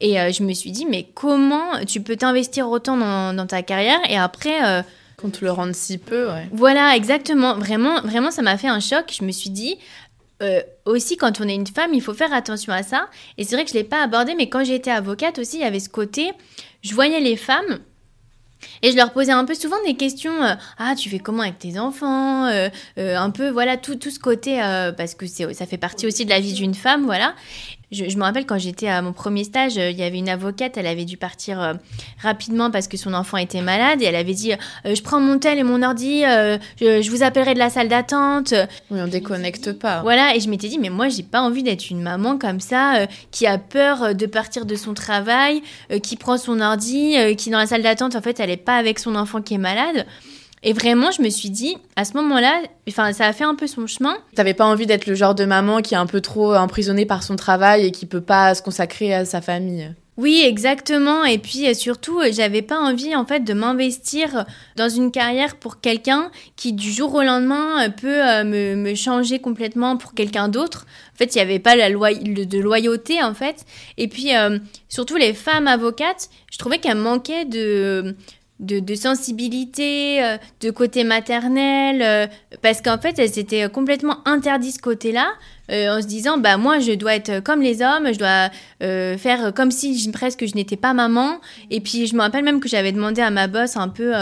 et je me suis dit, mais comment tu peux t'investir autant dans, dans, ta carrière? Et après qu'on te le rende si peu, ouais. Voilà, exactement. Vraiment, vraiment, ça m'a fait un choc. Je me suis dit, euh, aussi, quand on est une femme, il faut faire attention à ça. Et c'est vrai que je ne l'ai pas abordé, mais quand j'étais avocate aussi, il y avait ce côté, je voyais les femmes. Et je leur posais un peu souvent des questions, euh, ah tu fais comment avec tes enfants, euh, un peu voilà tout, tout ce côté parce que ça fait partie aussi de la vie d'une femme voilà. Je, me rappelle quand j'étais à mon premier stage, euh, il y avait une avocate, elle avait dû partir euh, rapidement parce que son enfant était malade et elle avait dit euh, Je prends mon tel et mon ordi, je, vous appellerai de la salle d'attente. Oui, on déconnecte pas. Voilà, et je m'étais dit Mais moi, j'ai pas envie d'être une maman comme ça, qui a peur de partir de son travail, qui prend son ordi, qui dans la salle d'attente, en fait, elle est pas avec son enfant qui est malade. Et vraiment, je me suis dit, à ce moment-là, enfin, ça a fait un peu son chemin. T'avais pas envie d'être le genre de maman qui est un peu trop emprisonnée par son travail et qui peut pas se consacrer à sa famille. Oui, exactement. Et puis surtout, j'avais pas envie en fait de m'investir dans une carrière pour quelqu'un qui du jour au lendemain peut euh, me, me changer complètement pour quelqu'un d'autre. En fait, il n'y avait pas la loi de loyauté en fait. Et puis euh, surtout les femmes avocates, je trouvais qu'elles manquaient de de, sensibilité, euh, de côté maternel, euh, parce qu'en fait, elles étaient complètement interdites ce côté-là, euh, en se disant, bah moi, je dois être comme les hommes, je dois faire comme si presque je n'étais pas maman. Et puis, je me rappelle même que j'avais demandé à ma boss un peu...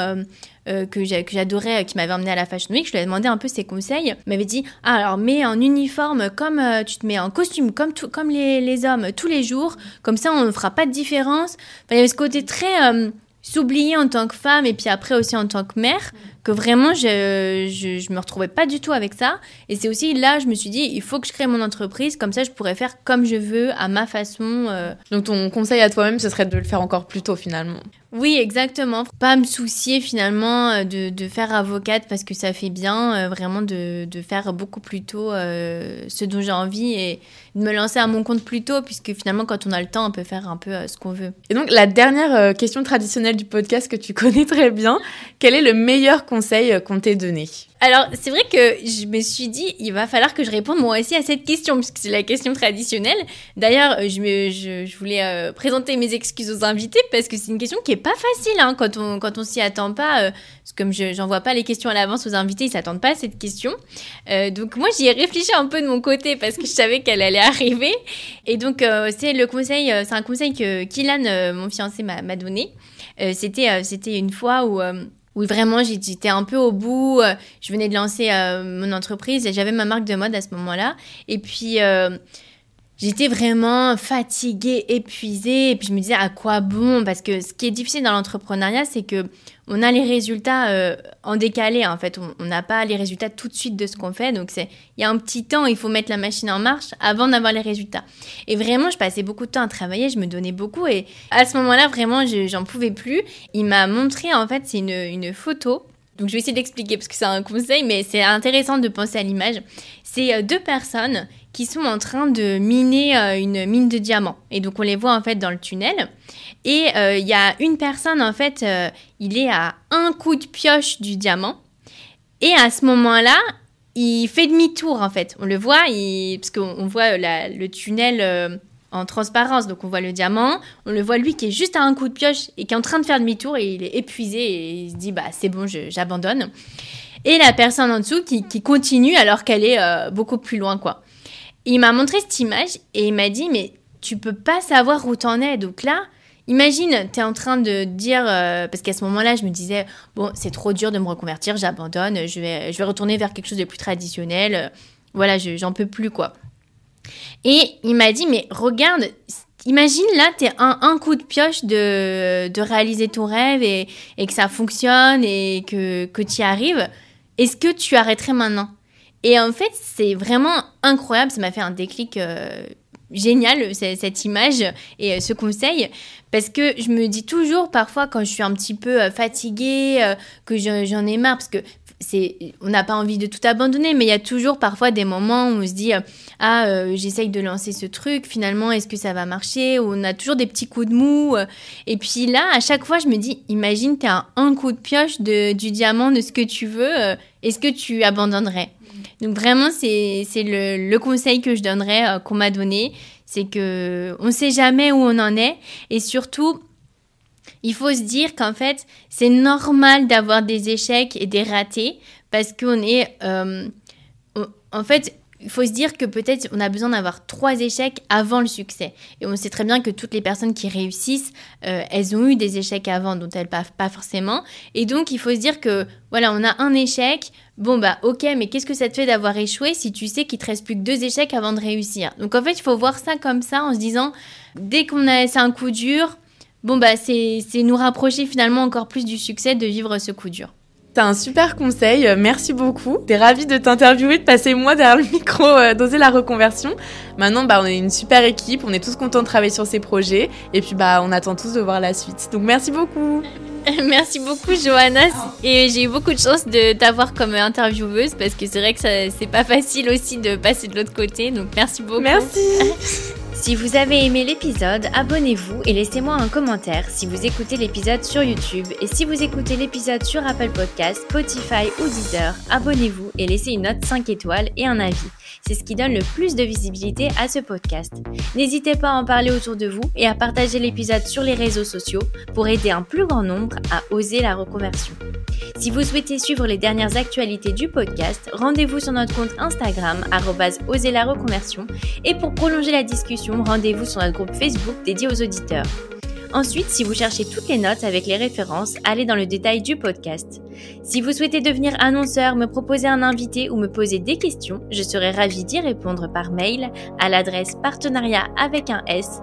que j'adorais, qui m'avait emmené à la Fashion Week, je lui ai demandé un peu ses conseils. Elle m'avait dit ah, alors mets en uniforme comme tu te mets en costume comme, comme les, les, hommes tous les jours, comme ça on ne fera pas de différence. il y avait ce côté très s'oublier en tant que femme et puis après aussi en tant que mère, que vraiment je, je, me retrouvais pas du tout avec ça. Et c'est aussi là, je me suis dit, il faut que je crée mon entreprise, comme ça je pourrais faire comme je veux, à ma façon. Euh. Donc ton conseil à toi-même, ce serait de le faire encore plus tôt finalement. Oui, exactement. Pas me soucier finalement euh, de, faire avocate parce que ça fait bien, euh, vraiment de, de, faire beaucoup plus tôt euh, ce dont j'ai envie et de me lancer à mon compte plus tôt puisque finalement quand on a le temps, on peut faire un peu ce qu'on veut. Et donc la dernière question traditionnelle du podcast que tu connais très bien, quel est le meilleur conseil qu'on t'ait donné? Alors, c'est vrai que je me suis dit, il va falloir que je réponde moi aussi à cette question, puisque c'est la question traditionnelle. D'ailleurs, je, me, je, voulais euh, présenter mes excuses aux invités, parce que c'est une question qui est pas facile hein, quand on, quand on s'y attend pas. Euh, comme je n'envoie pas les questions à l'avance aux invités, ils s'attendent pas à cette question. Euh, donc moi, j'y ai réfléchi un peu de mon côté, parce que je savais qu'elle allait arriver. Et donc, c'est le conseil, c'est un conseil que Kylan, mon fiancé, m'a donné. c'était, c'était une fois où où vraiment j'étais un peu au bout. Euh, je venais de lancer euh, mon entreprise et j'avais ma marque de mode à ce moment-là. Et puis euh, j'étais vraiment fatiguée, épuisée. Et puis je me disais à quoi bon? Parce que ce qui est difficile dans l'entrepreneuriat, c'est que on a les résultats euh, en décalé en fait. On n'a pas les résultats tout de suite de ce qu'on fait. Donc c'est il y a un petit temps, il faut mettre la machine en marche avant d'avoir les résultats. Et vraiment, je passais beaucoup de temps à travailler, je me donnais beaucoup et à ce moment-là, vraiment, j'en pouvais plus. Il m'a montré en fait, c'est une, une photo donc je vais essayer d'expliquer parce que c'est un conseil, mais c'est intéressant de penser à l'image. C'est euh, deux personnes qui sont en train de miner euh, une mine de diamants. Et donc on les voit en fait dans le tunnel. Et euh, il y a une personne en fait, il est à un coup de pioche du diamant. Et à ce moment-là, il fait demi-tour en fait. On le voit, parce qu'on voit le tunnel en transparence. Donc on voit le diamant, on le voit lui qui est juste à un coup de pioche et qui est en train de faire demi-tour et il est épuisé et il se dit bah c'est bon, j'abandonne. Et la personne en dessous qui, continue alors qu'elle est beaucoup plus loin quoi il m'a montré cette image et il m'a dit mais tu peux pas savoir où t'en es. Donc là, imagine, tu es en train de dire, euh, parce qu'à ce moment-là, je me disais, bon, c'est trop dur de me reconvertir, j'abandonne, je vais, je vais retourner vers quelque chose de plus traditionnel. voilà, j'en peux plus, quoi. Et il m'a dit, mais regarde, imagine là, tu es un, un coup de pioche de, de réaliser ton rêve et, que ça fonctionne et que, que tu y arrives. Est-ce que tu arrêterais maintenant? Et en fait, c'est vraiment incroyable. Ça m'a fait un déclic euh, génial, cette image et euh, ce conseil. Parce que je me dis toujours, parfois, quand je suis un petit peu euh, fatiguée, que j'en ai marre, parce que on n'a pas envie de tout abandonner, mais il y a toujours parfois des moments où on se dit ah j'essaye de lancer ce truc, finalement est-ce que ça va marcher? On a toujours des petits coups de mou. et puis là, à chaque fois, je me dis imagine tu as un, coup de pioche de, du diamant de ce que tu veux, est-ce que tu abandonnerais? Donc vraiment, c'est le, le, conseil que je donnerais, euh, qu'on m'a donné, c'est que on ne sait jamais où on en est, et surtout, il faut se dire qu'en fait, c'est normal d'avoir des échecs et des ratés, parce qu'on est, euh, en fait, il faut se dire que peut-être on a besoin d'avoir trois échecs avant le succès. Et on sait très bien que toutes les personnes qui réussissent, euh, elles ont eu des échecs avant dont elles pas, pas forcément. Et donc il faut se dire que voilà, on a un échec. Bon bah ok, mais qu'est-ce que ça te fait d'avoir échoué si tu sais qu'il te reste plus que deux échecs avant de réussir? Donc en fait, il faut voir ça comme ça en se disant dès qu'on a c'est un coup dur, bon bah c'est nous rapprocher finalement encore plus du succès de vivre ce coup dur. T'as un super conseil, euh, merci beaucoup. T'es ravie de t'interviewer, de passer moi derrière le micro, euh, d'oser la reconversion. Maintenant, bah, on est une super équipe, on est tous contents de travailler sur ces projets, et puis bah, on attend tous de voir la suite. Donc merci beaucoup. Merci beaucoup Johanna et j'ai eu beaucoup de chance de t'avoir comme intervieweuse parce que c'est vrai que c'est pas facile aussi de passer de l'autre côté donc merci beaucoup. Merci. Si vous avez aimé l'épisode, abonnez-vous et laissez-moi un commentaire si vous écoutez l'épisode sur YouTube et si vous écoutez l'épisode sur Apple Podcast, Spotify ou Deezer, abonnez-vous et laissez une note 5 étoiles et un avis. C'est ce qui donne le plus de visibilité à ce podcast. N'hésitez pas à en parler autour de vous et à partager l'épisode sur les réseaux sociaux pour aider un plus grand nombre à oser la reconversion. Si vous souhaitez suivre les dernières actualités du podcast, rendez-vous sur notre compte Instagram oser la reconversion et pour prolonger la discussion, rendez-vous sur notre groupe Facebook dédié aux auditeurs. Ensuite, si vous cherchez toutes les notes avec les références, allez dans le détail du podcast. Si vous souhaitez devenir annonceur, me proposer un invité ou me poser des questions, je serai ravie d'y répondre par mail à l'adresse partenariat avec un s